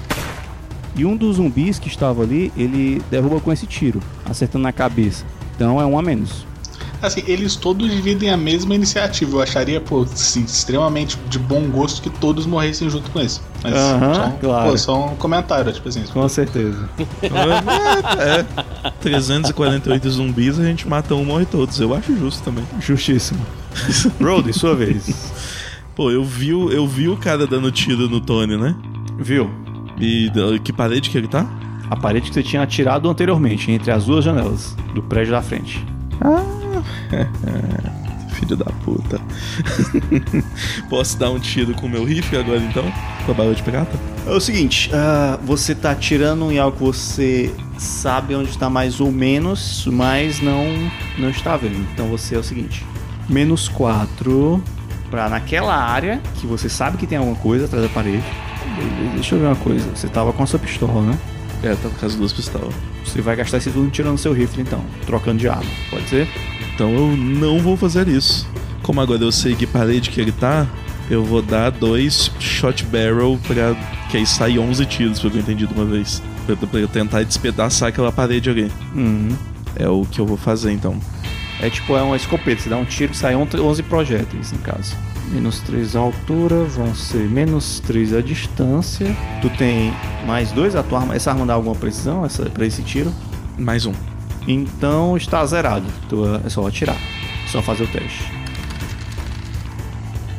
E um dos zumbis que estava ali, ele derruba com esse tiro, acertando na cabeça. Então é um a menos. Assim, eles todos dividem a mesma iniciativa. Eu acharia, pô, assim, extremamente de bom gosto que todos morressem junto com esse. Mas Aham, só, um- claro. pô, só um comentário, tipo assim. Com certeza. é, 348 zumbis, a gente mata um, morre todos. Eu acho justo também. Justíssimo. Brody, sua vez. Pô, eu vi, o- eu vi o cara dando tiro no Tony, né? Viu? E que parede que ele tá? A parede que você tinha atirado anteriormente, entre as duas janelas do prédio da frente. Filho da puta. Posso dar um tiro com o meu rifle agora então? Com a bala de prata? É o seguinte, ah, você tá atirando em algo que você sabe onde está mais ou menos, mas não não está vendo. Então você é o seguinte, menos 4 pra naquela área que você sabe que tem alguma coisa atrás da parede. Deixa eu ver uma coisa, você tava com a sua pistola, né? É, tá com as duas pistolas. Você vai gastar esse turno tirando seu rifle então, trocando de arma, pode ser? Então eu não vou fazer isso. Como agora eu sei que parede que ele tá, eu vou dar dois shot barrel pra que aí sai 11 tiros, pelo que eu entendi de uma vez. Pra, pra eu tentar despedaçar aquela parede ali. Uhum. É o que eu vou fazer então. É tipo, é uma escopeta, você dá um tiro, sai 11 projéteis, no caso. Menos 3 a altura, vão ser menos 3 a distância. Tu tem mais 2 a tua arma. Essa arma dá alguma precisão essa, pra esse tiro? Mais um. Então está zerado. Tu, é só atirar. É só fazer o teste.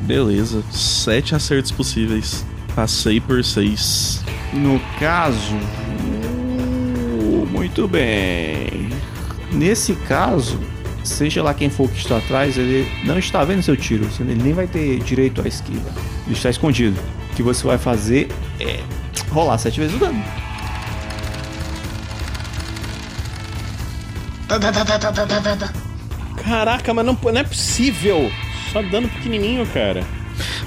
Beleza. Sete acertos possíveis. Passei por seis. No caso. uh, Muito bem. Nesse caso, seja lá quem for que está atrás, ele não está vendo seu tiro. Ele nem vai ter direito à esquiva. Ele está escondido. O que você vai fazer é rolar sete vezes o dano. Tá, tá, tá, tá, tá, tá, tá, tá. Caraca, mas não, não é possível. Só dano pequenininho, cara.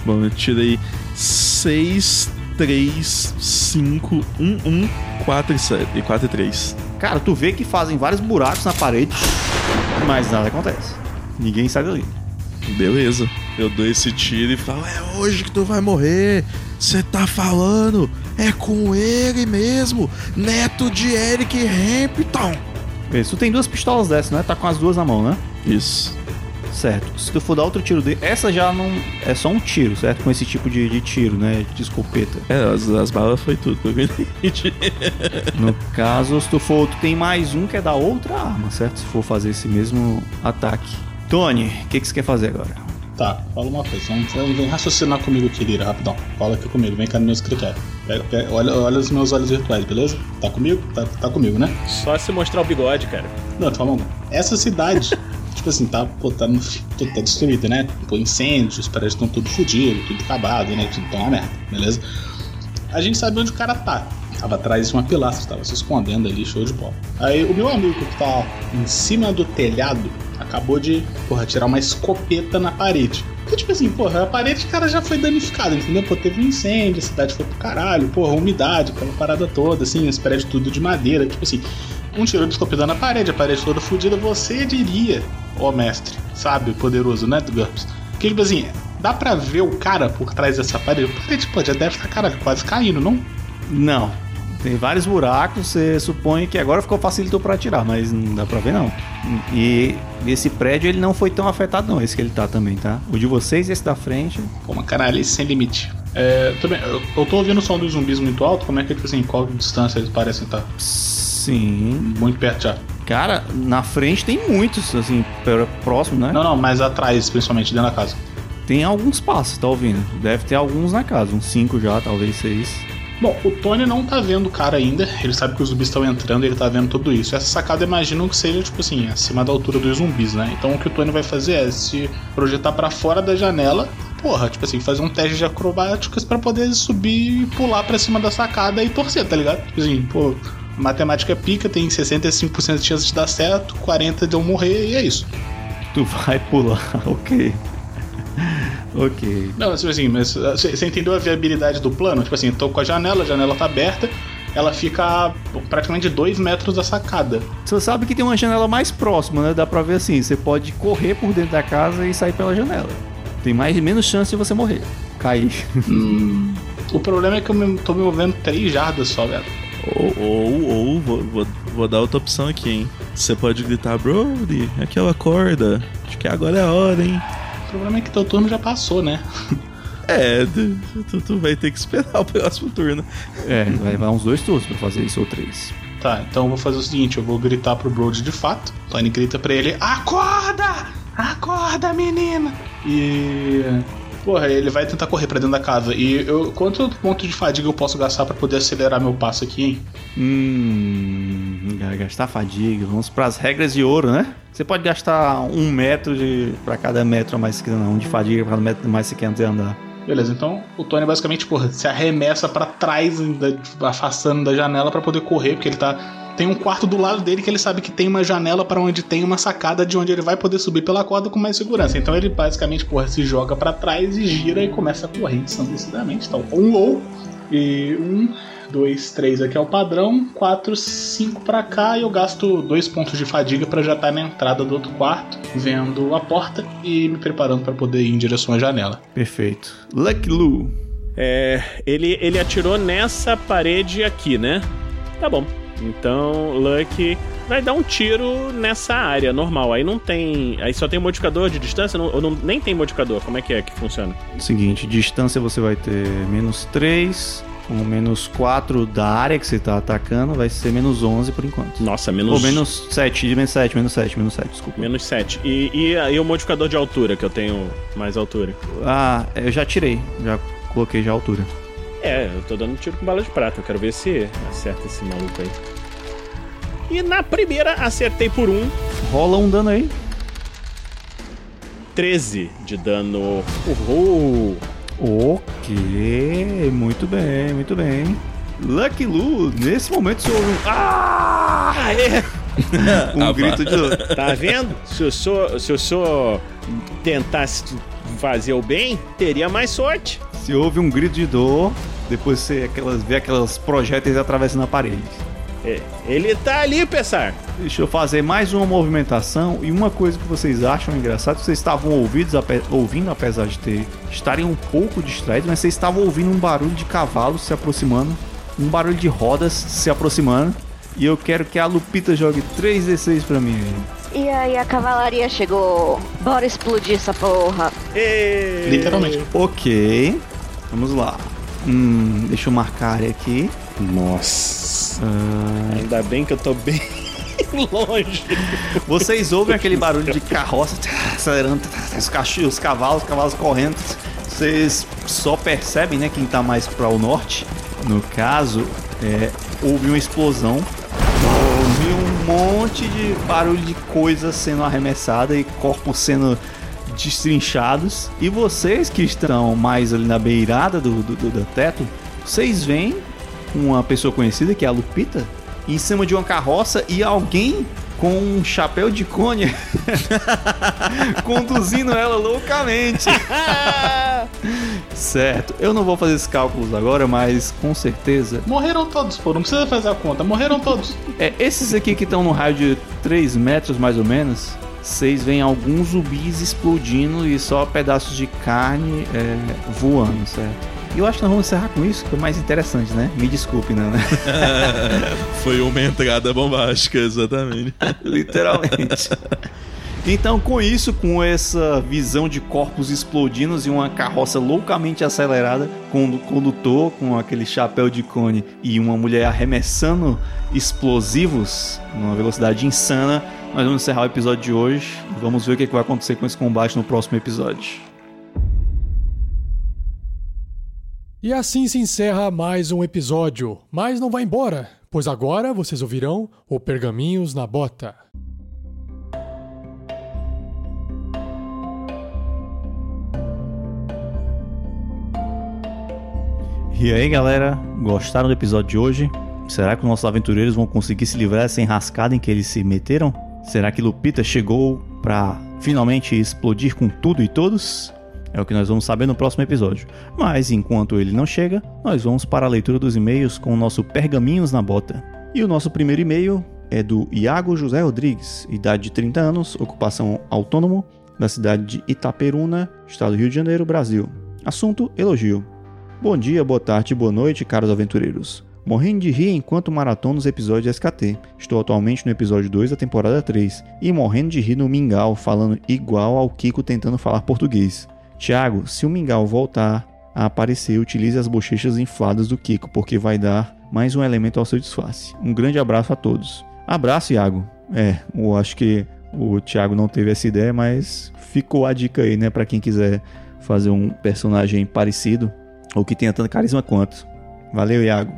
Bom, eu tirei 6, 3, 5, 1, 1, 4 e 7. E 4 e 3. Cara, tu vê que fazem vários buracos na parede, mas nada acontece. Ninguém sai dali. Beleza. Eu dou esse tiro e falo: É hoje que tu vai morrer. Você tá falando? É com ele mesmo, neto de Eric Hampton. Beleza, tu tem duas pistolas dessas, né? Tá com as duas na mão, né? Isso. Certo. Se tu for dar outro tiro dele, essa já não. É só um tiro, certo? Com esse tipo de, de tiro, né? De escopeta. É, as, as balas foi tudo. No caso, se tu for, tu tem mais um que é da outra arma, certo? Se for fazer esse mesmo ataque. Tony, o que, que você quer fazer agora? Tá, fala uma coisa. Vamos, vamos- vem raciocinar comigo, querida, rapidão. Fala aqui comigo, vem cá no meu escritório. Pega- pega- olha, olha os meus olhos virtuais, beleza? Tá comigo? Tá, tá comigo, né? Só se mostrar o bigode, cara. Não, de forma alguma. Essa cidade, tipo assim, tá, pô, tá, no, tá destruída, né? Pô, incêndios, os prédios estão tudo fodidos, tudo acabado, né? Tudo tá uma merda, beleza? A gente sabe onde o cara tá. Tava atrás de uma pilastra, tava se escondendo ali, show de bola. Aí o meu amigo que tá em cima do telhado acabou de, porra, tirar uma escopeta na parede. Porque, tipo assim, porra, a parede, cara, já foi danificada, entendeu? Pô, teve um incêndio, a cidade foi pro caralho, porra, umidade, aquela parada toda, assim, os prédios tudo de madeira, tipo assim. Um tiro de escopeta na parede, a parede toda fodida, você diria, ó mestre, sábio, poderoso, né, do GURPS? Que, tipo assim, dá pra ver o cara por trás dessa parede? A parede, pô, já deve estar, caralho, quase caindo, não? Não. Tem vários buracos, você supõe que agora ficou facilitou pra atirar, mas não dá pra ver não. E esse prédio ele não foi tão afetado não, esse que ele tá também, tá? O de vocês e esse da frente. Pô, uma canalice sem limite. É, também, eu, eu tô ouvindo o som dos zumbis muito alto, como é que, tipo assim, qual distância eles parecem estar? Sim. Muito perto já. Cara, na frente tem muitos, assim, próximo, né? Não, não, mas atrás, principalmente dentro da casa. Tem alguns passos, tá ouvindo? Deve ter alguns na casa, uns cinco já, talvez seis. Bom, o Tony não tá vendo o cara ainda, ele sabe que os zumbis estão entrando ele tá vendo tudo isso. Essa sacada imagino que seja, tipo assim, acima da altura dos zumbis, né? Então o que o Tony vai fazer é se projetar pra fora da janela, porra, tipo assim, fazer um teste de acrobáticas pra poder subir e pular pra cima da sacada e torcer, tá ligado? Tipo assim, pô, matemática pica, tem 65% de chance de dar certo, 40% de eu morrer e é isso. Tu vai pular, ok. ok. Não, tipo assim, mas você você entendeu a viabilidade do plano? Tipo assim, tô com a janela, a janela tá aberta, ela fica a praticamente 2 metros da sacada. Você sabe que tem uma janela mais próxima, né? Dá pra ver assim, você pode correr por dentro da casa e sair pela janela. Tem mais menos chance de você morrer. Cair. O problema é que eu me- tô me movendo 3 jardas só, velho. Ou, ou, ou vou, vou, vou dar outra opção aqui, hein? Você pode gritar, Brody, aquela corda. Acho que agora é a hora, hein? O problema é que teu turno já passou, né? É, tu, tu- vai ter que esperar o próximo turno. É, vai levar uns dois turnos pra fazer isso ou três. Tá, então eu vou fazer o seguinte, eu vou gritar pro Brody de fato. Tony grita pra ele, acorda! Acorda, menina! E... Porra, ele vai tentar correr pra dentro da casa. E eu, quanto ponto de fadiga eu posso gastar pra poder acelerar meu passo aqui, hein? Hum. Gastar fadiga. Vamos pras regras de ouro, né? Você pode gastar um metro de, pra cada metro mais que não, de fadiga pra cada metro mais que quer andar. Beleza, então o Tony basicamente, porra, se arremessa pra trás, afastando da janela pra poder correr, porque ele tá. Tem um quarto do lado dele que ele sabe que tem uma janela pra onde tem uma sacada de onde ele vai poder subir pela corda com mais segurança. Então ele basicamente, porra, se joga pra trás e gira e começa a correr ensandecidamente. Então, um low. E um, dois, três aqui é o padrão. Quatro, cinco pra cá. E eu gasto dois pontos de fadiga pra já estar na entrada do outro quarto, vendo a porta e me preparando pra poder ir em direção à janela. Perfeito. Lucky Lu. É, ele, ele atirou nessa parede aqui, né? Tá bom. Então, Lucky vai dar um tiro nessa área normal. Aí não tem. Aí só tem modificador de distância, não, ou não, nem tem modificador. Como é que é que funciona? Seguinte, distância você vai ter menos 3, com menos 4 da área que você tá atacando, vai ser menos 11 por enquanto. Nossa, menos. Ou menos 7, menos 7, menos 7, menos 7, desculpa. Menos 7. E, e, e o modificador de altura, que eu tenho mais altura? Ah, eu já tirei, já coloquei já a altura. É, eu tô dando tiro com bala de prata. Eu quero ver se acerta esse maluco aí. E na primeira acertei por um. Rola um dano aí. 13 de dano. Uhul! Ok, muito bem, muito bem. Lucky Lu, nesse momento você ouve um. Ah! um Ah, grito de. Tá vendo? Se eu sou, se eu sou tentasse fazer o bem, teria mais sorte. Se ouve um grito de dor, depois você aquelas, vê aquelas projéteis atravessando a parede. É, ele tá ali, Pessar. Deixa eu fazer mais uma movimentação e uma coisa que vocês acham engraçado, vocês estavam ouvidos, ape- ouvindo, apesar de ter estarem um pouco distraídos, mas vocês estavam ouvindo um barulho de cavalos se aproximando, um barulho de rodas se aproximando, e eu quero que a Lupita jogue 3d6 pra mim. aí. E aí a cavalaria chegou. Bora explodir essa porra. Literalmente. Ok, vamos lá. Hum, deixa eu marcar a área aqui. Nossa. Ah, Ainda bem que eu tô bem longe. Vocês ouvem aquele barulho de carroça acelerando, os, cachorros, os cavalos, os cavalos correndo. Vocês só percebem, né, quem tá mais para o norte. No caso, é, houve uma explosão. Houve um monte de barulho de coisa sendo arremessada e corpos sendo destrinchados. E vocês que estão mais ali na beirada do, do, do- do teto, vocês veem uma pessoa conhecida que é a Lupita em cima de uma carroça e alguém com um chapéu de cone conduzindo ela loucamente. certo, eu não vou fazer esses cálculos agora, mas com certeza. Morreram todos, pô. Não precisa fazer a conta. Morreram todos. É, esses aqui que estão no raio de 3 metros mais ou menos, vocês veem alguns zumbis explodindo e só pedaços de carne é, voando, certo? Eu acho que nós vamos encerrar com isso, que é mais interessante, né? Me desculpe, né? Foi uma entrada bombástica, exatamente. Literalmente. Então, com isso, com essa visão de corpos explodindo e uma carroça loucamente acelerada, com o condutor com aquele chapéu de cone e uma mulher arremessando explosivos numa velocidade insana, nós vamos encerrar o episódio de hoje. Vamos ver o que que vai acontecer com esse combate no próximo episódio. E assim se encerra mais um episódio. Mas não vai embora, pois agora vocês ouvirão o Pergaminhos na Bota. E aí, galera, gostaram do episódio de hoje? Será que os nossos aventureiros vão conseguir se livrar dessa enrascada em que eles se meteram? Será que Lupita chegou pra finalmente explodir com tudo e todos? É o que nós vamos saber no próximo episódio. Mas enquanto ele não chega, nós vamos para a leitura dos e-mails com o nosso Pergaminhos na Bota. E o nosso primeiro e-mail é do Iago José Rodrigues, idade de 30 anos, ocupação autônomo, da cidade de Itaperuna, estado do Rio de Janeiro, Brasil. Assunto: elogio. Bom dia, boa tarde, boa noite, caros aventureiros. Morrendo de rir enquanto maratono os episódios SKT. Estou atualmente no episódio 2 da temporada 3 e morrendo de rir no Mingau, falando igual ao Kiko tentando falar português. Tiago, se o Mingau voltar a aparecer, utilize as bochechas infladas do Kiko, porque vai dar mais um elemento ao seu disfarce. Um grande abraço a todos. Abraço, Iago. É, eu acho que o Thiago não teve essa ideia, mas ficou a dica aí, né, para quem quiser fazer um personagem parecido ou que tenha tanto carisma quanto. Valeu, Iago.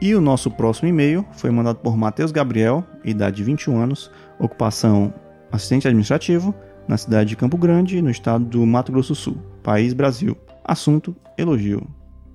E o nosso próximo e-mail foi mandado por Matheus Gabriel, idade de 21 anos, ocupação assistente administrativo, na cidade de Campo Grande, no estado do Mato Grosso do Sul, país Brasil. Assunto: elogio.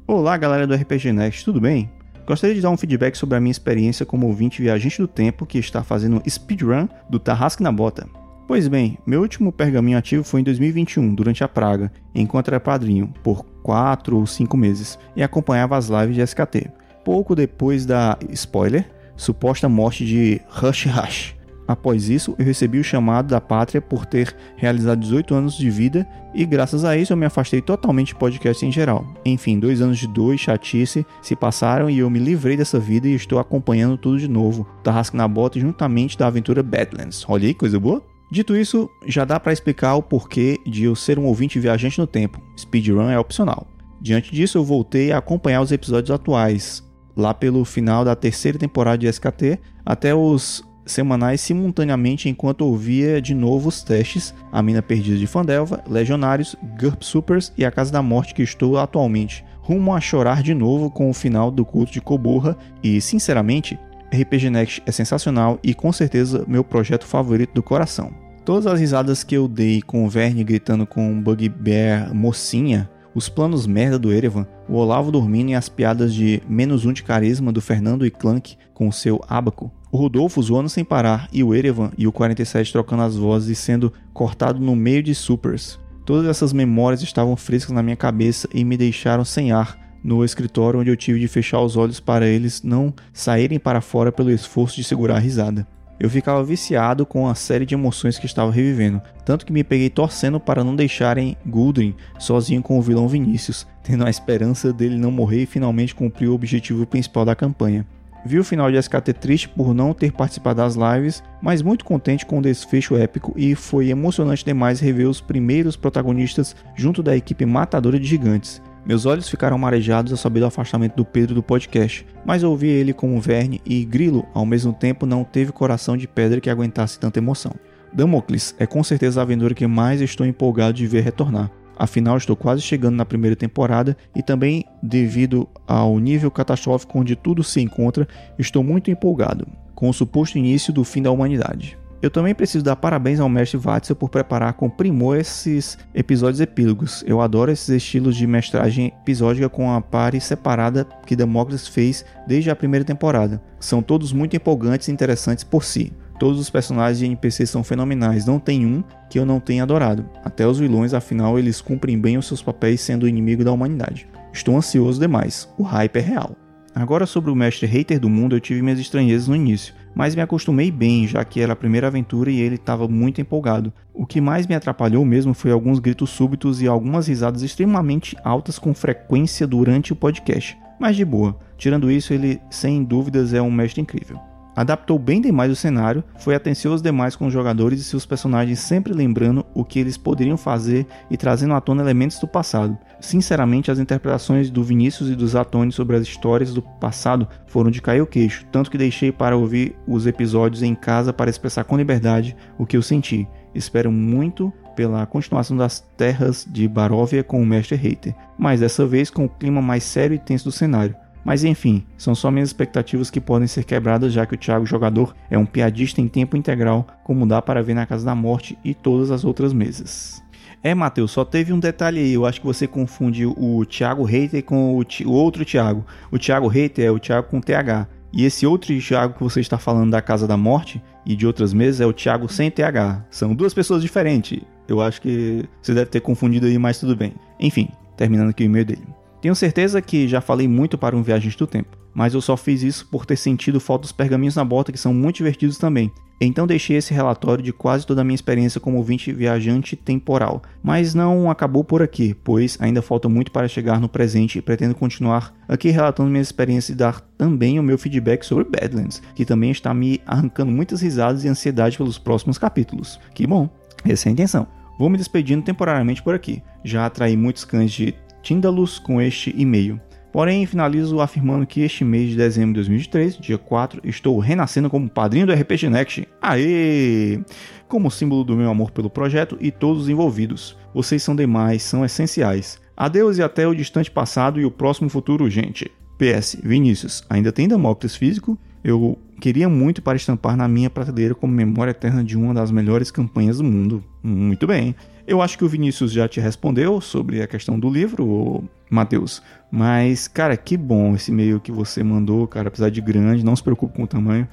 Olá, galera do RPG Next, tudo bem? Gostaria de dar um feedback sobre a minha experiência como ouvinte viajante do tempo que está fazendo speedrun do Tarrasque na Bota. Pois bem, meu último pergaminho ativo foi em 2021, durante a praga, enquanto era padrinho, por 4 ou 5 meses, e acompanhava as lives de SKT. Pouco depois da spoiler, suposta morte de Rush Rush. Após isso, eu recebi o chamado da pátria por ter realizado 18 anos de vida e graças a isso eu me afastei totalmente de podcast em geral. Enfim, dois anos de dor e chatice se passaram e eu me livrei dessa vida e estou acompanhando tudo de novo. Tarrasque na bota juntamente da aventura Badlands. Olha aí, coisa boa. Dito isso, já dá para explicar o porquê de eu ser um ouvinte viajante no tempo. Speedrun é opcional. Diante disso, eu voltei a acompanhar os episódios atuais, lá pelo final da terceira temporada de SKT, até os semanais simultaneamente enquanto ouvia de novo os testes A Mina Perdida de Fandelva, Legionários, GURP Supers e A Casa da Morte que estou atualmente, rumo a chorar de novo com o final do culto de Koborra e, sinceramente, RPG Next é sensacional e com certeza meu projeto favorito do coração. Todas as risadas que eu dei com o Verne gritando com Bugbear mocinha, os planos merda do Erevan, o Olavo dormindo e as piadas de menos um de carisma do Fernando e Clank com seu abaco, o Rodolfo zoando sem parar e o Erevan e o 47 trocando as vozes e sendo cortado no meio de supers. Todas essas memórias estavam frescas na minha cabeça e me deixaram sem ar no escritório onde eu tive de fechar os olhos para eles não saírem para fora pelo esforço de segurar a risada. Eu ficava viciado com a série de emoções que estava revivendo, tanto que me peguei torcendo para não deixarem Guldrin sozinho com o vilão Vinícius, tendo a esperança dele não morrer e finalmente cumprir o objetivo principal da campanha. Vi o final de SKT triste por não ter participado das lives, mas muito contente com o desfecho épico e foi emocionante demais rever os primeiros protagonistas junto da equipe matadora de gigantes. Meus olhos ficaram marejados ao saber do afastamento do Pedro do podcast, mas ouvi ele como Verne e Grilo ao mesmo tempo não teve coração de pedra que aguentasse tanta emoção. Damocles é com certeza a aventura que mais estou empolgado de ver retornar. Afinal, estou quase chegando na primeira temporada e também, devido ao nível catastrófico onde tudo se encontra, estou muito empolgado com o suposto início do fim da humanidade. Eu também preciso dar parabéns ao mestre Watzel por preparar com primor esses episódios epílogos. Eu adoro esses estilos de mestragem episódica com a pare separada que Damocles fez desde a primeira temporada. São todos muito empolgantes e interessantes por si. Todos os personagens de NPC são fenomenais, não tem um que eu não tenha adorado. Até os vilões, afinal, eles cumprem bem os seus papéis sendo o inimigo da humanidade. Estou ansioso demais, o hype é real. Agora sobre o mestre hater do mundo, eu tive minhas estranhezas no início, mas me acostumei bem, já que era a primeira aventura e ele estava muito empolgado. O que mais me atrapalhou mesmo foi alguns gritos súbitos e algumas risadas extremamente altas com frequência durante o podcast. Mas de boa, tirando isso, ele sem dúvidas é um mestre incrível adaptou bem demais o cenário, foi atencioso demais com os jogadores e seus personagens sempre lembrando o que eles poderiam fazer e trazendo à tona elementos do passado. Sinceramente, as interpretações do Vinícius e dos Atone sobre as histórias do passado foram de cair o queixo, tanto que deixei para ouvir os episódios em casa para expressar com liberdade o que eu senti. Espero muito pela continuação das terras de Baróvia com o Mestre Hater, mas dessa vez com o clima mais sério e tenso do cenário. Mas enfim, são só minhas expectativas que podem ser quebradas, já que o Thiago jogador é um piadista em tempo integral, como dá para ver na Casa da Morte e todas as outras mesas. É, Matheus, só teve um detalhe aí. Eu acho que você confunde o Thiago Hater com o, o outro Thiago. O Thiago Hater é o Thiago com TH. E esse outro Thiago que você está falando da Casa da Morte e de outras mesas é o Thiago sem TH. São duas pessoas diferentes. Eu acho que você deve ter confundido aí, mas tudo bem. Enfim, terminando aqui o e-mail dele. Tenho certeza que já falei muito para um viajante do tempo, mas eu só fiz isso por ter sentido falta dos pergaminhos na bota que são muito divertidos também. Então deixei esse relatório de quase toda a minha experiência como ouvinte viajante temporal, mas não acabou por aqui, pois ainda falta muito para chegar no presente e pretendo continuar aqui relatando minhas experiências e dar também o meu feedback sobre Badlands, que também está me arrancando muitas risadas e ansiedade pelos próximos capítulos. Que bom, essa é a intenção. Vou me despedindo temporariamente por aqui. Já atraí muitos cães de Tindalus com este e-mail. Porém, finalizo afirmando que este mês de dezembro de 2023, dia 4, estou renascendo como padrinho do RPG Next. Aê! Como símbolo do meu amor pelo projeto e todos os envolvidos. Vocês são demais, são essenciais. Adeus e até o distante passado e o próximo futuro, gente. PS, Vinícius, ainda tem Damocles físico? Eu queria muito para estampar na minha prateleira como memória eterna de uma das melhores campanhas do mundo. Muito bem. Eu acho que o Vinícius já te respondeu sobre a questão do livro, Matheus. Mas, cara, que bom esse e-mail que você mandou, cara. Apesar de grande, não se preocupe com o tamanho.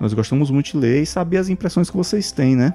Nós gostamos muito de ler e saber as impressões que vocês têm, né?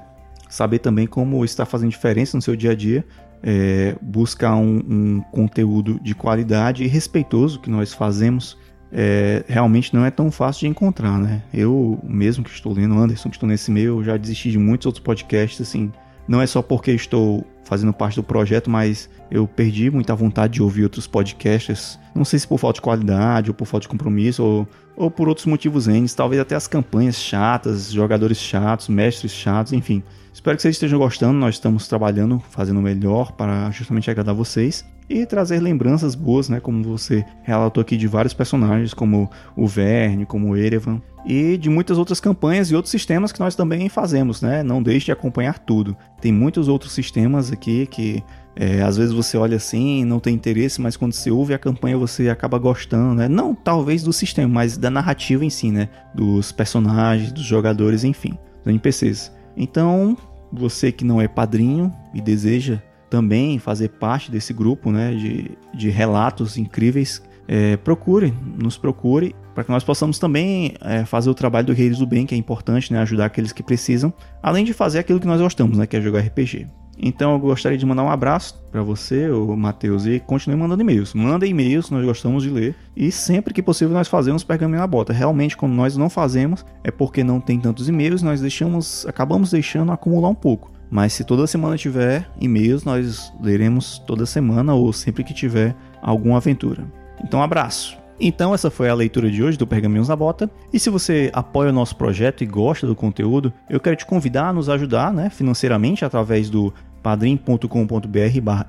Saber também como está fazendo diferença no seu dia a dia. É, buscar um, um conteúdo de qualidade e respeitoso que nós fazemos é, realmente não é tão fácil de encontrar, né? Eu mesmo que estou lendo, Anderson, que estou nesse meio, já desisti de muitos outros podcasts, assim. Não é só porque estou fazendo parte do projeto, mas eu perdi muita vontade de ouvir outros podcasts. Não sei se por falta de qualidade, ou por falta de compromisso, ou, ou por outros motivos N. Talvez até as campanhas chatas, jogadores chatos, mestres chatos, enfim. Espero que vocês estejam gostando. Nós estamos trabalhando, fazendo o melhor para justamente agradar vocês e trazer lembranças boas, né? Como você relatou aqui de vários personagens, como o Verne, como o Erevan, e de muitas outras campanhas e outros sistemas que nós também fazemos, né? Não deixe de acompanhar tudo. Tem muitos outros sistemas aqui que é, às vezes você olha assim, não tem interesse, mas quando você ouve a campanha você acaba gostando, né? Não talvez do sistema, mas da narrativa em si, né? Dos personagens, dos jogadores, enfim, dos NPCs. Então, você que não é padrinho e deseja também fazer parte desse grupo né, de, de relatos incríveis, é, procure, nos procure, para que nós possamos também é, fazer o trabalho do Reis do Bem, que é importante, né, ajudar aqueles que precisam, além de fazer aquilo que nós gostamos, né, que é jogar RPG. Então eu gostaria de mandar um abraço para você, o Matheus, e continue mandando e-mails. Manda e-mails, nós gostamos de ler. E sempre que possível nós fazemos pergaminho na bota. Realmente, quando nós não fazemos, é porque não tem tantos e-mails, nós deixamos, acabamos deixando acumular um pouco. Mas se toda semana tiver e-mails, nós leremos toda semana ou sempre que tiver alguma aventura. Então, abraço! Então, essa foi a leitura de hoje do Pergaminhos na Bota. E se você apoia o nosso projeto e gosta do conteúdo, eu quero te convidar a nos ajudar né, financeiramente através do padrim.com.br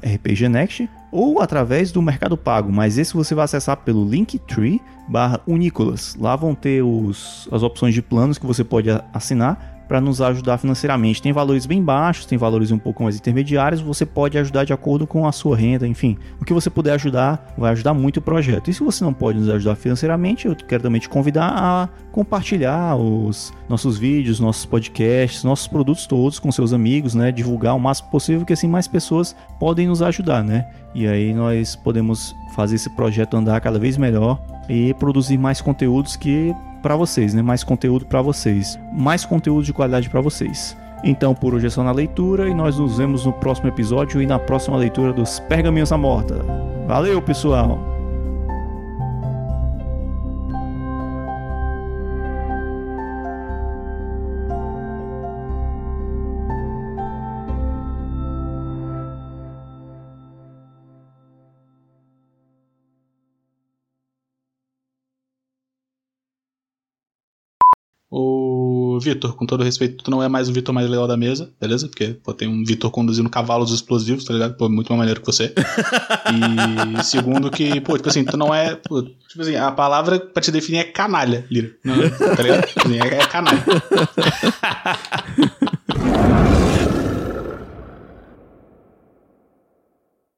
rpgnext ou através do Mercado Pago, mas esse você vai acessar pelo Linktree barra Unicolas. Lá vão ter os, as opções de planos que você pode assinar para nos ajudar financeiramente. Tem valores bem baixos, tem valores um pouco mais intermediários, você pode ajudar de acordo com a sua renda, enfim. O que você puder ajudar vai ajudar muito o projeto. E se você não pode nos ajudar financeiramente, eu quero também te convidar a compartilhar os nossos vídeos, nossos podcasts, nossos produtos todos com seus amigos, né? Divulgar o máximo possível, que assim mais pessoas podem nos ajudar, né? E aí nós podemos fazer esse projeto andar cada vez melhor e produzir mais conteúdos que para vocês, né? Mais conteúdo para vocês, mais conteúdo de qualidade para vocês. Então, por hoje é só na leitura e nós nos vemos no próximo episódio e na próxima leitura dos Pergaminhos da Morta. Valeu, pessoal! Vitor, com todo respeito, tu não é mais o Vitor mais legal da mesa, beleza? Porque pô, tem um Vitor conduzindo cavalos explosivos, tá ligado? Pô, muito mais maneiro que você. E segundo que, pô, tipo assim, tu não é. Pô, tipo assim, a palavra pra te definir é canalha, Lira. Não, tá ligado? Tipo assim, é, é canalha.